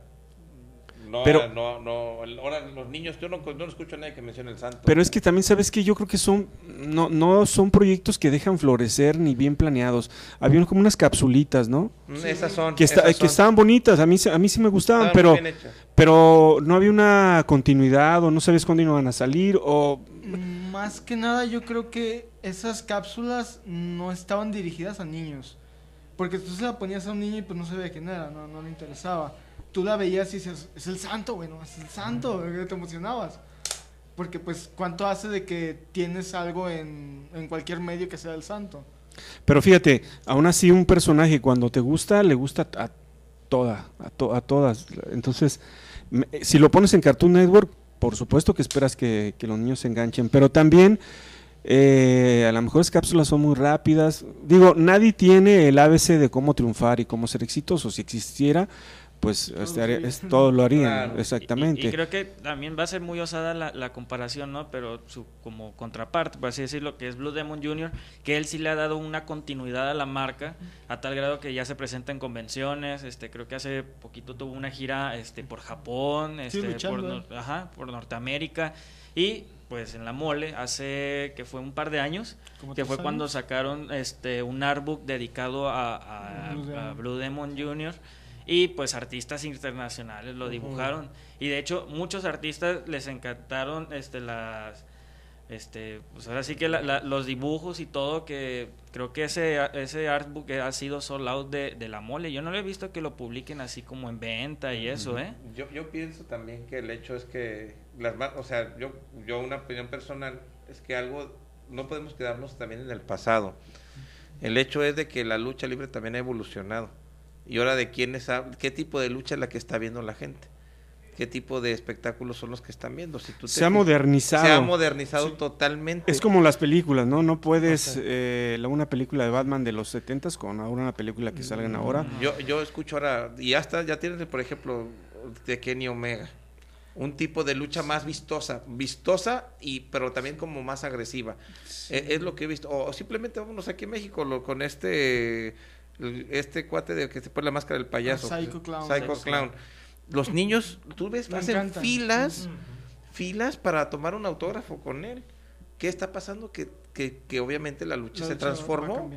No, Pero- no, no, ahora los niños, yo no, no escucho a nadie que mencione el santo. Pero es que también sabes que yo creo que son no no son proyectos que dejan florecer ni bien planeados. Habían como unas capsulitas, ¿no? Mm, esas son. Que, está- esas que estaban bonitas, a mí se- a mí sí me gustaban, Estaban pero muy bien hechas. pero no había una continuidad o no sabes cuándo iban a salir o Más que nada, yo creo que esas cápsulas no estaban dirigidas a niños. Porque tú se la ponías a un niño y pues no sabía quién era, no, no le interesaba. Tú la veías y dices, es el santo, bueno, es el santo, te emocionabas. Porque pues, ¿cuánto hace de que tienes algo en, en cualquier medio que sea el santo? Pero fíjate, aún así un personaje cuando te gusta, le gusta a toda, a, to- a todas. Entonces, me- si lo pones en Cartoon Network, por supuesto que esperas que, que los niños se enganchen, pero también eh, a lo mejor las cápsulas son muy rápidas. Digo, nadie tiene el ABC de cómo triunfar y cómo ser exitoso. Si existiera, pues este, haría- sí. es- todo lo harían, Claro. exactamente. Y, y creo que también va a ser muy osada la, la comparación, ¿no? Pero su como contraparte, por así decirlo, que es Blue Demon Jr., que él sí le ha dado una continuidad a la marca, a tal grado que ya se presenta en convenciones, este creo que hace poquito tuvo una gira este por Japón, Sí, este por, luchando, Nor- ajá, por Norteamérica y pues en la mole hace que fue un par de años que fue años. cuando sacaron este un artbook dedicado a, a- Blue Demon. a Blue Demon Jr. y pues artistas internacionales lo dibujaron. Y de hecho muchos artistas les encantaron este las este pues ahora sí que la- la- los dibujos y todo que creo que ese ese artbook ha sido sold out de, de la mole. Yo no lo he visto que lo publiquen así como en venta y eso eh Yo, yo pienso también que el hecho es que las o sea, yo, yo una opinión personal es que algo no podemos quedarnos también en el pasado. El hecho es de que la lucha libre también ha evolucionado. Y ahora de quién es, hab- qué tipo de lucha es la que está viendo la gente. ¿Qué tipo de espectáculos son los que están viendo? Si tú te se ha modernizado. Se ha modernizado totalmente. Es como las películas, ¿no? No puedes O sea- eh, la- una película de Batman de los 70 con ahora una película que salgan ahora. Yo, yo escucho ahora, y hasta ya tienes, por ejemplo, de Kenny Omega. Un tipo de lucha más vistosa, vistosa, y pero también como más agresiva. E- Es, lo que he visto. O, o simplemente vámonos aquí en México lo- con este este cuate de que se pone la máscara del payaso. Ah, Psycho Clown. Psycho Psycho Clown. Los niños, tú ves, Me hacen encantan. filas, filas para tomar un autógrafo con él. ¿Qué está pasando? Que, que, que obviamente la lucha La se lucha transformó.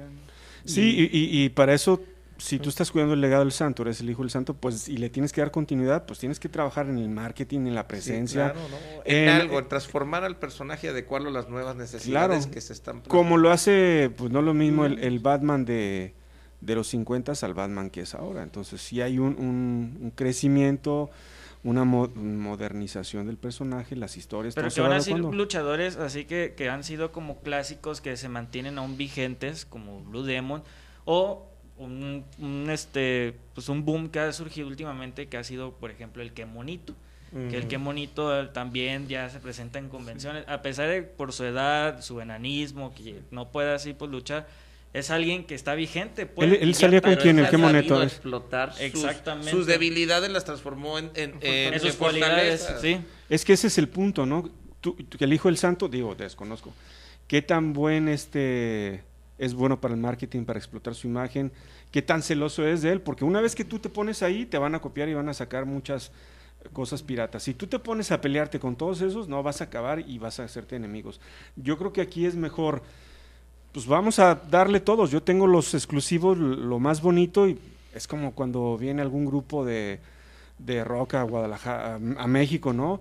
Sí, y, y- y para eso, si tú estás cuidando el legado del santo, eres el hijo del santo, pues y le tienes que dar continuidad, pues tienes que trabajar en el marketing, en la Sí, presencia. claro, ¿no? En, En- algo, en transformar al personaje, adecuarlo a las nuevas necesidades Claro. que se están Como lo hace, pues no lo mismo el, el Batman de, de los 50 al Batman que es ahora. Entonces sí hay un, un- un crecimiento, una mo- modernización del personaje, las historias. Pero que van a ser luchadores así que, que han sido como clásicos que se mantienen aún vigentes, como Blue Demon, o un, un, este pues un boom que ha surgido últimamente que ha sido, por ejemplo, el que monito. Que el que monito también ya se presenta en convenciones, a pesar de por su edad, su enanismo, que no puede así pues luchar, es alguien que está vigente. pues, Él- él salía con quién, el ha que moneto sabido es. explotar sus, Exactamente. sus debilidades las transformó en, en, en- en sus en cualidades, sí. Es que ese es el punto, ¿no? Tú, tú- que el hijo del santo, digo, desconozco. ¿Qué tan buen este es bueno para el marketing, para explotar su imagen? ¿Qué tan celoso es de él? Porque una vez que tú te pones ahí, te van a copiar y van a sacar muchas cosas piratas. Si tú te pones a pelearte con todos esos, no vas a acabar y vas a hacerte enemigos. Yo creo que aquí es mejor, pues vamos a darle todos. Yo tengo los exclusivos, lo más bonito y Es como cuando viene algún grupo de, de rock a Guadalajara, a, a México, ¿no?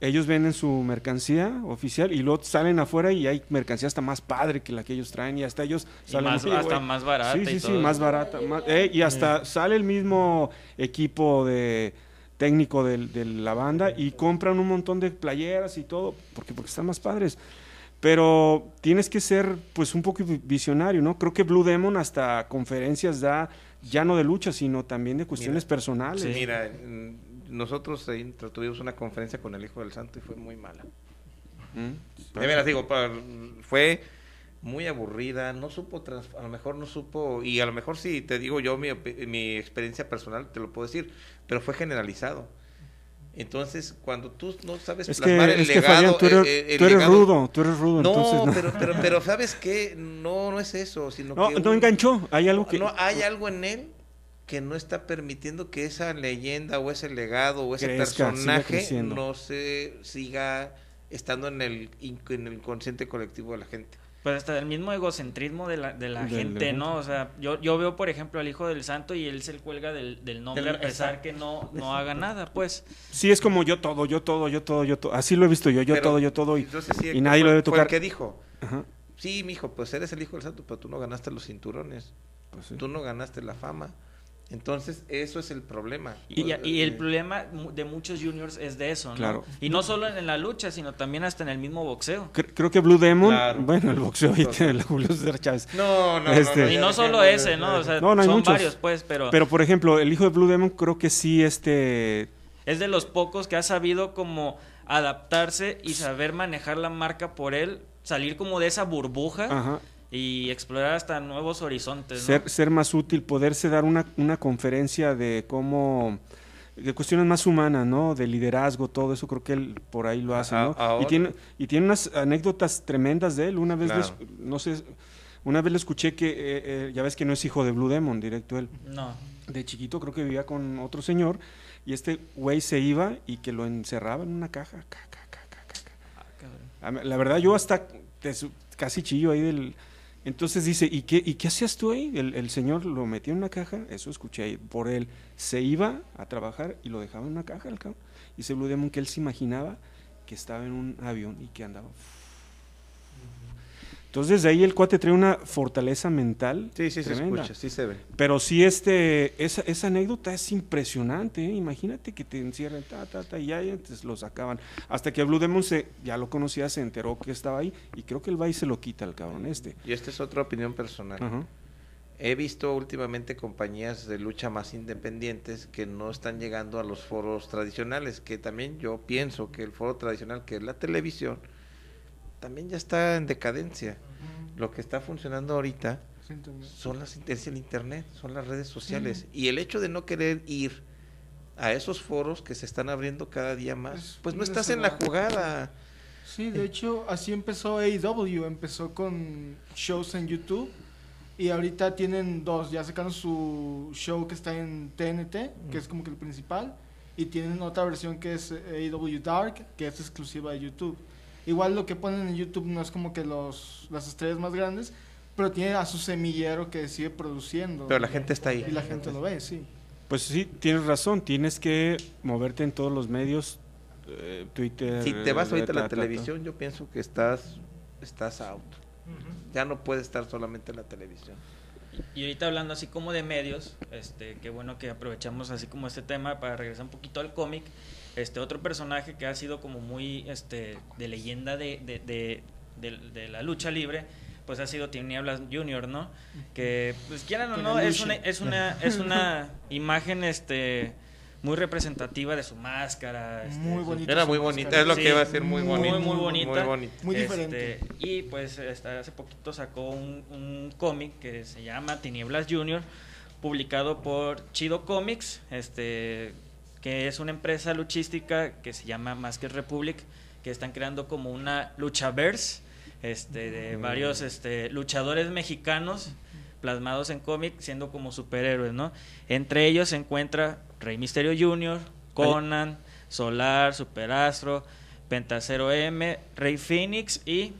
Ellos venden su mercancía oficial y luego salen afuera y hay mercancía hasta más padre que la que ellos traen y hasta ellos Y salen más- "Oye, hasta güey". más barata Sí, y sí, sí, más barata. más- eh, y hasta sale el mismo equipo de técnico del- de, la banda y compran un montón de playeras y todo porque porque están más padres. Pero tienes que ser pues un poco vi- visionario, ¿no? Creo que Blue Demon hasta conferencias da ya no de lucha, sino también de cuestiones Mira. personales. Mira, mm, nosotros tuvimos una conferencia con el Hijo del Santo y fue muy mala. ¿Mm? De veras digo, fue muy aburrida, no supo, trans- a lo mejor no supo, y a lo mejor sí, te digo yo mi, mi experiencia personal, te lo puedo decir, pero fue generalizado. Entonces, cuando tú no sabes Es plasmar que, el es que legado, Fabián, tú eres, eh, eh, el tú eres legado- rudo, tú eres rudo, No, entonces no. pero, pero, pero ¿sabes qué? No, no es eso, sino No, que... no enganchó, hay algo que... no, hay algo en él que no está permitiendo que esa leyenda o ese legado o ese Crezca, personaje no se siga estando en el, en el inconsciente colectivo de la gente. Pues hasta el mismo egocentrismo de la, de la Del- gente, del- ¿no? O sea, yo, yo veo, por ejemplo, al hijo del santo y él se cuelga del, del nombre Del- a pesar exacto. que no, no haga nada, pues. Sí, es como yo todo, yo todo, yo todo, yo todo. Así lo he visto yo, yo Pero, todo, yo todo. Y, entonces, sí, y nadie lo debe tocar. que dijo, Ajá, sí, mijo, pues eres el hijo del santo, pero tú no ganaste los cinturones, pues sí. tú no ganaste la fama. Entonces, eso es el problema. Y, y el eh, problema de muchos juniors es de eso, ¿no? Claro. Y no solo en la lucha, sino también hasta en el mismo boxeo. Cre- Creo que Blue Demon, Claro. bueno, el boxeo ahí tiene el Julio César Chávez. No, no, Este- no, no, Y no solo ese, ¿no? O sea, No, no hay son muchos. varios, pues, pero, Pero por ejemplo, el hijo de Blue Demon creo que sí, este, es de los pocos que ha sabido como adaptarse y saber manejar la marca por él, salir como de esa burbuja ajá, y explorar hasta nuevos horizontes, ¿no? ser, ser más útil, poderse dar una, una conferencia de cómo, de cuestiones más humanas, ¿no? De liderazgo, todo eso, creo que él por ahí lo hace, A- ¿no? Y tiene, y tiene unas anécdotas tremendas de él. Una vez, Claro. le, no sé, una vez le escuché que, eh, eh, ya ves que no es hijo de Blue Demon, directo él. No. de chiquito creo que vivía con otro señor y este güey se iba y que lo encerraba en una caja. ca, ca, ca, ca, ca, ca. Ah, La verdad yo hasta casi chillo ahí del... Entonces dice, ¿y qué, ¿y qué hacías tú ahí? El, el señor lo metió en una caja, eso escuché ahí, por él. Se iba a trabajar y lo dejaba en una caja, cabrón. Y se Blue Demon que él se imaginaba que estaba en un avión y que andaba... Entonces de ahí el cuate trae una fortaleza mental. Sí, sí se escucha, sí se ve. Pero sí, este, esa, esa anécdota es impresionante. ¿eh? Imagínate que te encierren, ta, ta, ta, y ya, te lo sacaban. Hasta que Blue Demon se, ya lo conocía, se enteró que estaba ahí, y creo que el y se lo quita al cabrón este. Y esta es otra opinión personal. Ajá. He visto últimamente compañías de lucha más independientes que no están llegando a los foros tradicionales, que también yo pienso que el foro tradicional, que es la televisión, también ya está en decadencia. Lo que está funcionando ahorita son las es el internet, son las redes sociales y el hecho de no querer ir a esos foros que se están abriendo cada día más, Es pues no estás en la jugada. Sí, de hecho, así empezó AEW. Empezó con shows en YouTube. Y ahorita tienen dos. Ya sacaron su show que está en TNT, que es como que el principal. Y tienen otra versión que es AEW Dark, que es exclusiva de YouTube. Igual lo que ponen en YouTube no es como que los, las estrellas más grandes, pero tiene a su semillero que sigue produciendo. Pero la gente está ahí. Y la gente lo ve, sí. Pues sí, tienes razón, tienes que moverte en todos los medios, eh, Twitter. Si te vas ahorita a la televisión, yo pienso que estás estás out. Ya no puedes estar solamente en la televisión. Y ahorita hablando así como de medios, este, qué bueno que aprovechamos así como este tema para regresar un poquito al cómic. Este otro personaje que ha sido como muy este de leyenda de, de, de, de- de la lucha libre, pues ha sido Tinieblas Junior, ¿no? Que pues quieran o no, es una, es una, es una imagen este muy representativa de su máscara. este, Muy su- bonita. Era muy máscara. bonita, es lo Sí, que iba a ser muy muy, bonito. muy bonita. Muy bonito. Muy Este, diferente. y pues este, hace poquito sacó un, un cómic que se llama Tinieblas Junior, publicado por Chido Comics, este, que es una empresa luchística que se llama Masked Republic, que están creando como una luchaverse este, de varios este, luchadores mexicanos plasmados en cómic siendo como superhéroes, ¿no? Entre ellos se encuentra Rey Misterio Jr., Conan, Solar, Superastro, Pentacero M, Rey Phoenix y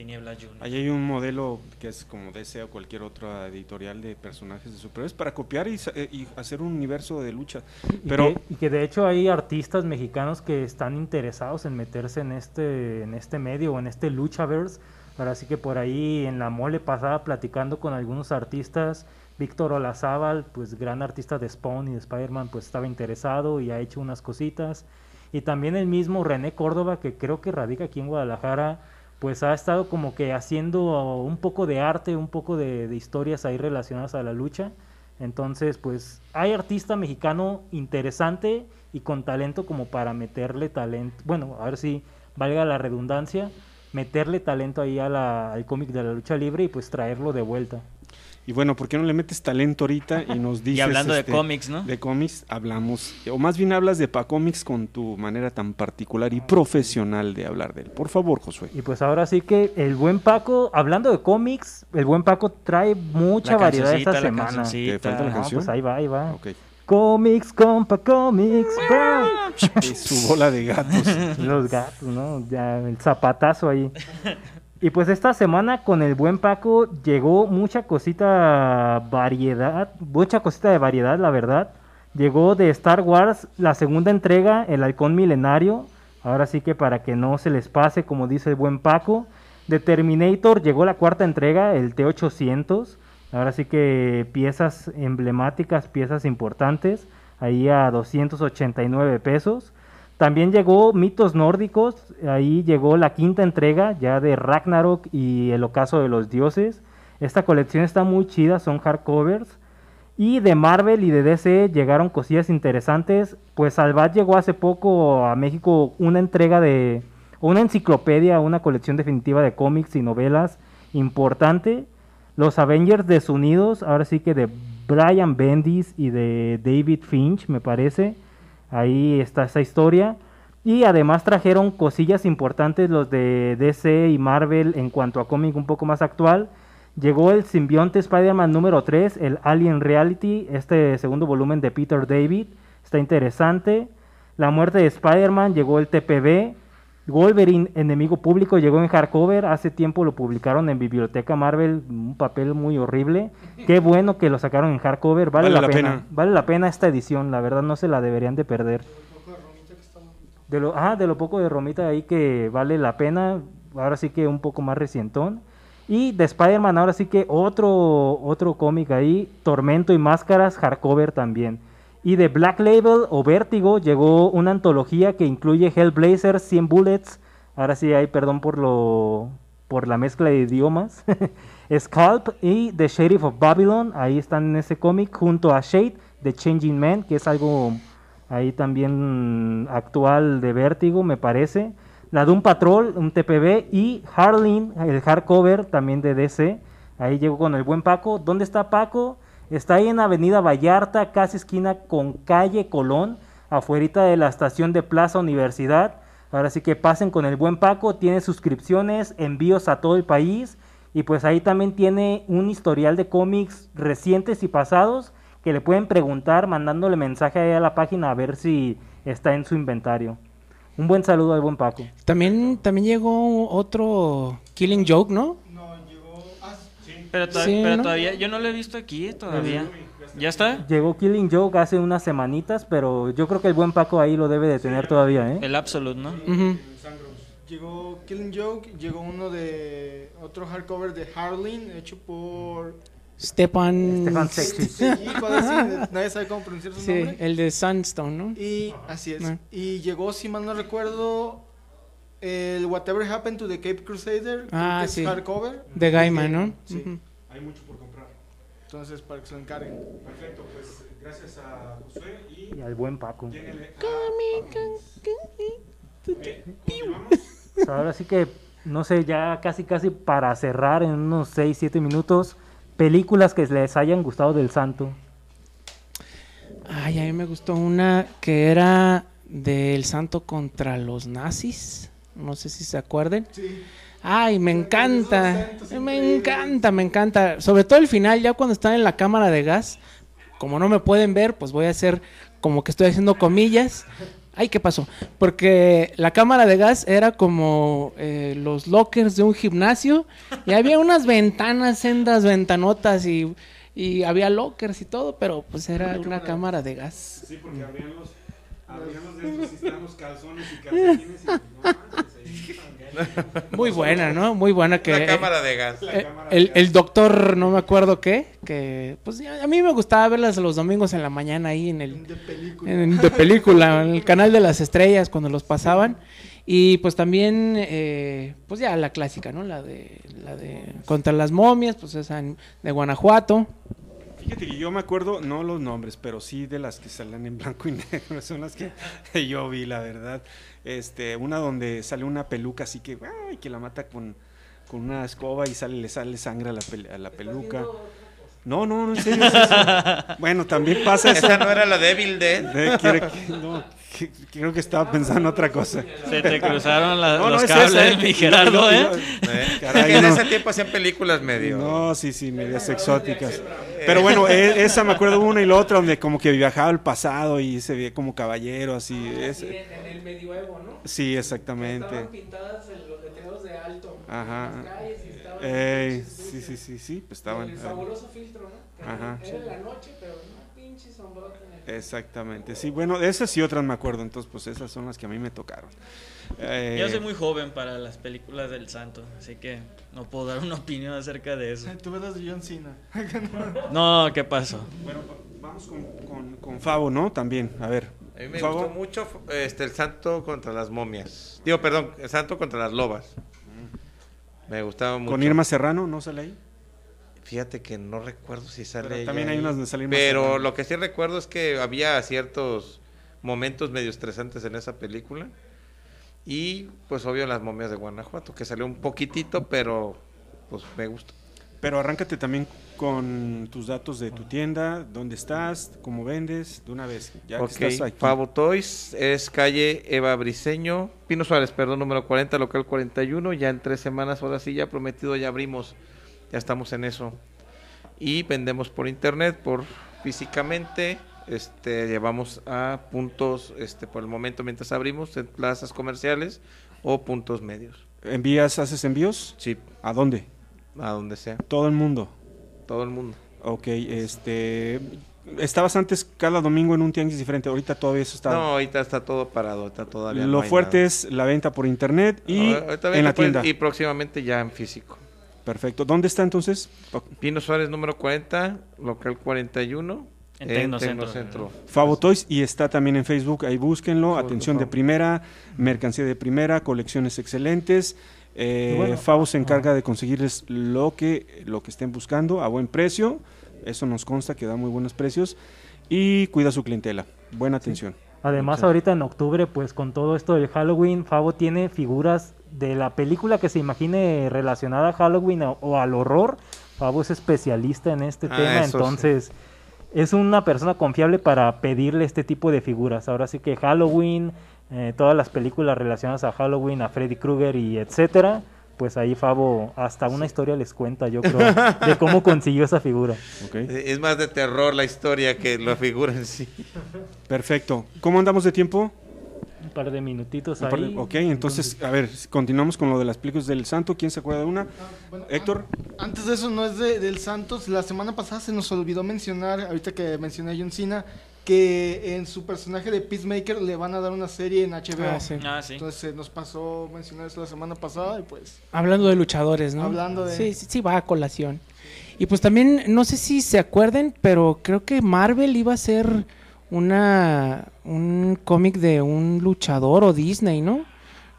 Tiniebla Junior. Ahí hay un modelo que es como DC o cualquier otra editorial de personajes de superhéroes para copiar y, eh, y hacer un universo de lucha. Y Pero que, y que de hecho hay artistas mexicanos que están interesados en meterse en este, en este medio o en este luchaverse. Ahora sí que por ahí en la mole pasaba platicando con algunos artistas. Víctor Olazábal, pues gran artista de Spawn y de Spider-Man, pues estaba interesado y ha hecho unas cositas. Y también el mismo René Córdoba, que creo que radica aquí en Guadalajara, pues ha estado como que haciendo un poco de arte, un poco de, historias ahí relacionadas a la lucha. Entonces, pues hay artista mexicano interesante y con talento como para meterle talento, bueno, a ver si valga la redundancia, meterle talento ahí al cómic de la lucha libre y pues traerlo de vuelta. Y bueno, ¿por qué no le metes talento ahorita y nos dices... Y hablando este, de cómics, ¿no? De cómics hablamos, o más bien hablas de Pacómics con tu manera tan particular y profesional de hablar de él. Por favor, Josué. Y pues ahora sí que el buen Paco, hablando de cómics, el buen Paco trae mucha La variedad esta la semana. ¿Te falta la No, canción? pues ahí va, ahí va. Ok. Cómics, compa, cómics, bro. Y su bola de gatos. Los gatos, ¿no? Ya el zapatazo ahí. Y pues esta semana con el buen Paco llegó mucha cosita variedad, mucha cosita de variedad, la verdad. Llegó de Star Wars la segunda entrega, El Halcón Milenario. Ahora sí que para que no se les pase, como dice el buen Paco. De Terminator llegó la cuarta entrega, el T800. Ahora sí que piezas emblemáticas, piezas importantes. Ahí a 289 pesos. También llegó Mitos Nórdicos, ahí llegó la quinta entrega ya de Ragnarok y El Ocaso de los Dioses. Esta colección está muy chida, son hardcovers. Y de Marvel y de DC llegaron cosillas interesantes. Pues Salvat llegó hace poco a México una entrega de, una enciclopedia, una colección definitiva de cómics y novelas importante. Los Avengers desunidos, ahora sí que de Brian Bendis y de David Finch, me parece. Ahí está esa historia. Y además trajeron cosillas importantes los de DC y Marvel en cuanto a cómic un poco más actual. Llegó el simbionte Spider-Man número 3, el Alien Reality, este segundo volumen de Peter David. Está interesante. La muerte de Spider-Man, llegó el TPB. Wolverine, enemigo público, llegó en hardcover. Hace tiempo lo publicaron en Biblioteca Marvel, un papel muy horrible. Qué bueno que lo sacaron en hardcover, vale, la, pena. Vale la pena esta edición, la verdad no se la deberían de perder. De lo, ah, de lo poco de Romita ahí que vale la pena, ahora sí que un poco más recientón. Y de Spider-Man ahora sí que otro, otro cómic ahí, Tormento y Máscaras, hardcover también. Y de Black Label o Vértigo llegó una antología que incluye Hellblazer, 100 Bullets. Ahora sí hay perdón por lo por la mezcla de idiomas. Scalp y The Sheriff of Babylon, ahí están en ese cómic junto a Shade de Changing Man, que es algo ahí también actual de Vértigo, me parece. La Doom Patrol, un TPB y Harleen, el hardcover también de DC. Ahí llegó con el buen Paco. ¿Dónde está Paco? Está ahí en Avenida Vallarta, casi esquina con calle Colón, afuerita de la estación de Plaza Universidad. Ahora sí que pasen con el buen Paco, tiene suscripciones, envíos a todo el país y pues ahí también tiene un historial de cómics recientes y pasados que le pueden preguntar mandándole mensaje ahí a la página a ver si está en su inventario. Un buen saludo al buen Paco. También, también llegó otro Killing Joke, ¿no? Pero, to- Sí, pero ¿no? todavía, yo no lo he visto aquí todavía. ¿Ya está? Llegó Killing Joke hace unas semanitas, pero yo creo que el buen Paco ahí lo debe de tener todavía, ¿eh? El Absolute, ¿no? Llegó Killing Joke, llegó uno de. Otro hardcover de Harleen, hecho por. Stepan. Stefan Sexy. Nadie sabe cómo pronunciar su Sí, nombre. el de Sandstone, ¿no? Y así es. Ah. Y llegó, si mal no recuerdo, el Whatever Happened to the Cape Crusader, Ah, que es sí. hardcover. De Gaiman, ¿no? Sí. Hay mucho por comprar. Entonces, para que se lo encarguen. Perfecto, pues gracias a Josué y Y al buen Paco. lléguenle Pues ahora sí que, no sé, ya casi casi para cerrar en unos 6, 7 minutos, películas que les hayan gustado del santo. Ay, a mí me gustó una que era del santo contra los nazis. No sé si se acuerden. Sí. Ay, me encanta. Me encanta, me encanta. Sobre todo el final, ya cuando están en la cámara de gas. Como no me pueden ver, pues voy a hacer como que estoy haciendo comillas. Ay, ¿qué pasó? Porque la cámara de gas era como eh, los lockers de un gimnasio y había unas ventanas, sendas ventanotas y, y había lockers y todo, pero pues era una cámara de gas. Sí, porque abrían los, calzones y calcetines y no manches, ahí Muy buena, ¿no? Muy buena que... Una cámara de gas. Eh, el, el doctor, no me acuerdo qué, que pues a a mí me gustaba verlas los domingos en la mañana ahí en el De película. en- de película, en el canal de las estrellas cuando los pasaban. Y pues también, eh, pues ya la clásica, ¿no? La de, la de Contra las momias, pues esa en- de Guanajuato. Fíjate que yo me acuerdo, no los nombres, pero sí de las que salen en blanco y negro, son las que yo vi, la verdad. Este, una donde sale una peluca así que, ay, que la mata con, con una escoba y sale, le sale sangre a la, pel- a la peluca. No, no, no, en serio. es eso. Bueno, también pasa eso. Esa no era la quiere no, que- creo que estaba pensando otra cosa. Se te cruzaron la- No, no, los es cables, esa, eh. mi Gerardo, ¿eh? ¿eh? Caray, en ese tiempo hacían películas medio. No, sí, sí, medias exóticas. Pero bueno, e- esa me acuerdo una y la otra donde como que viajaba al pasado y se veía como caballero, así. es- en el medioevo, ¿no? sí, exactamente. pintadas los letreros de alto. Ajá. calles y estaban Ey, sí, sí, sí, sí, pues estaban. filtro, ¿no? Ajá. Era en la noche, pero una pinche sombrota en el... Exactamente, sí, bueno, de esas y otras me acuerdo, entonces pues esas son las que a mí me tocaron. Eh, Yo soy muy joven para las películas del santo, así que no puedo dar una opinión acerca de eso. Tú las de John Cena. No, ¿qué pasó? Bueno, va- vamos con, con, con Favo, ¿no? También, a ver. A mí me gustó mucho este, el santo contra las momias. Digo, perdón, el santo contra las lobas. Me gustaba mucho. Con Irma Serrano, ¿no sale ahí? Fíjate que no recuerdo si sale Pero también hay ahí. unas donde sale Irma Pero Serrano. lo que sí recuerdo es que había ciertos momentos medio estresantes en esa película. Y pues obvio las momias de Guanajuato, que salió un poquitito, pero pues me gustó. Pero arráncate también con tus datos de tu tienda, dónde estás, cómo vendes, de una vez, ya ok, que estás aquí. Favo Toys es calle Eva Briseño, Pino Suárez, perdón, número 40, local 41. Ya en tres semanas, ahora sí, ya prometido, ya abrimos, ya estamos en eso. Y vendemos por internet, por físicamente. Este, llevamos a puntos, este, por el momento, mientras abrimos, en plazas comerciales o puntos medios. ¿Envías, haces envíos? Sí, ¿A dónde? A donde sea, Todo el mundo. todo el mundo. Ok, este... Estabas antes cada domingo en un tianguis diferente, ahorita todavía eso está... No, ahorita está todo parado, está todavía. Lo no fuerte nada. es la venta por internet y No, en la por- tienda. Y próximamente ya en físico. Perfecto. ¿Dónde está entonces? Pino Suárez número 40, local 41, En en, Tecnocentro. Tecnocentro. Favo Toys y está también en Facebook, ahí búsquenlo. Favo, Atención de primera, mercancía de primera, colecciones excelentes. Eh, bueno, Favo se encarga de conseguirles lo que, lo que estén buscando a buen precio. Eso nos consta que da muy buenos precios. Y cuida su clientela. Buena atención. Además, Muchas- ahorita en octubre, pues con todo esto del Halloween, Favo tiene figuras de la película que se imagine relacionada a Halloween o, o al horror. Favo es especialista en este Ah, tema, eso sí. entonces es una persona confiable para pedirle este tipo de figuras. Ahora sí que Halloween, eh, todas las películas relacionadas a Halloween, a Freddy Krueger y etcétera, pues ahí Favo hasta una historia les cuenta, yo creo, de cómo consiguió esa figura. Eh, Es más de terror la historia que la figura en sí. Perfecto. ¿Cómo andamos de tiempo? Un par de minutitos Un par de- ahí. ok, entonces, a ver, continuamos con lo de las películas del santo. ¿Quién se acuerda de una? Bueno, Héctor. an- Antes de eso, no es de, del Santos. La semana pasada se nos olvidó mencionar, ahorita que mencioné a John Cena, que en su personaje de Peacemaker le van a dar una serie en HBO. Ah, sí. Ah, sí. Entonces se nos pasó mencionar eso la semana pasada y pues Hablando de luchadores, ¿no? Hablando de- Sí, sí, sí, va a colación. Y pues también, no sé si se acuerden, pero creo que Marvel iba a ser una un cómic de un luchador o Disney, ¿no?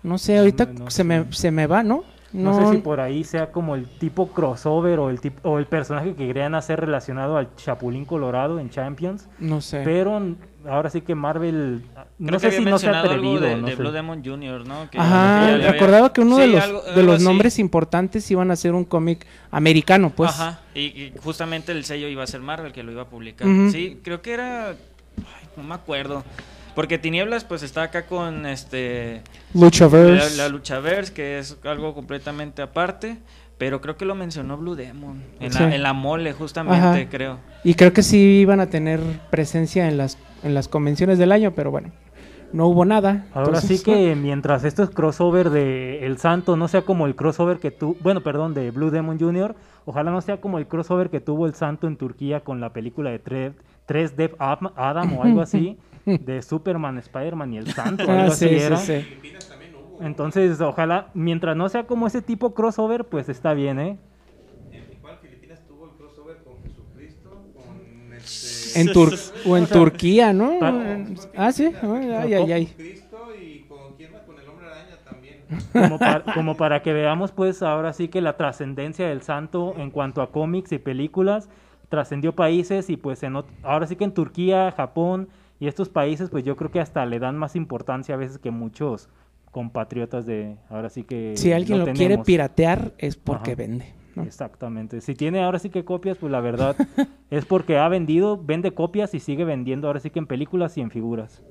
No sé, ahorita No, no se, me, se me va, ¿no? No, sé si por ahí sea como el tipo crossover o el tipo o el personaje que querían hacer relacionado al Chapulín Colorado en Champions, no sé. pero ahora sí que Marvel no Creo sé que si no se ha mencionado algo atrevido, de, no de sé. Blue Demon Jr., ¿no? Que Ajá, había- recordaba que uno de los, algo- de los así. nombres importantes iban a ser un cómic americano, pues. Ajá, y, y justamente el sello iba a ser Marvel que lo iba a publicar. Sí, creo que era. No me acuerdo. Porque Tinieblas, pues está acá con este. La, Luchaverse. la Luchaverse, que es algo completamente aparte. Pero creo que lo mencionó Blue Demon. En, Sí. la, en la mole, justamente, Ajá. creo. Y creo que sí iban a tener presencia en las, en las convenciones del año, pero bueno, no hubo nada. Ahora Entonces, sí que mientras esto es crossover de El Santo no sea como el crossover que tu, bueno, perdón, de Blue Demon Jr., ojalá no sea como el crossover que tuvo El Santo en Turquía con la película de 3, 3 Dev Am- Adam o algo así, de Superman, Spider-Man y El Santo, Ah, algo sí, así sí, era. sí. Entonces, ojalá, mientras no sea como ese tipo crossover, pues está bien, ¿eh? Igual Filipinas tuvo el crossover con Jesucristo, con este... En Tur o en O sea, Turquía, ¿no? Ah, sí. Ay, ay, ay. Cristo y con quién más, con el hombre araña también. Como para, como para que veamos, pues ahora sí que la trascendencia del santo en cuanto a cómics y películas trascendió países y pues en, ahora sí que en Turquía, Japón y estos países, pues yo creo que hasta le dan más importancia a veces que muchos compatriotas de ahora sí que Si alguien no lo quiere piratear es porque Ajá. vende. ¿no? Exactamente. Si tiene ahora sí que copias, pues la verdad es porque ha vendido, vende copias y sigue vendiendo ahora sí que en películas y en figuras.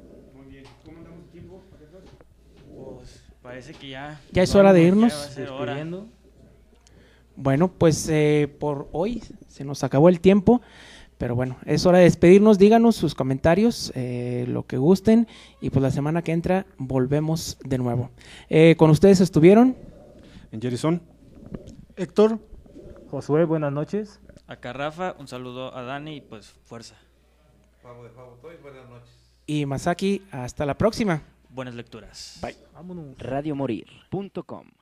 Pues parece que ya. Ya es hora de Ya irnos. va a ser hora. Bueno, pues eh, por hoy se nos acabó el tiempo, pero bueno, es hora de despedirnos. Díganos sus comentarios, eh, lo que gusten, y pues la semana que entra volvemos de nuevo. Eh, con ustedes estuvieron. En Jerison. Héctor, Josué, buenas noches. Acá Rafa, un saludo a Dani y pues fuerza. Pavo de Pavo Toys, buenas noches. Y Masaki, hasta la próxima. Buenas lecturas. Bye. Vámonos. radiomorir.com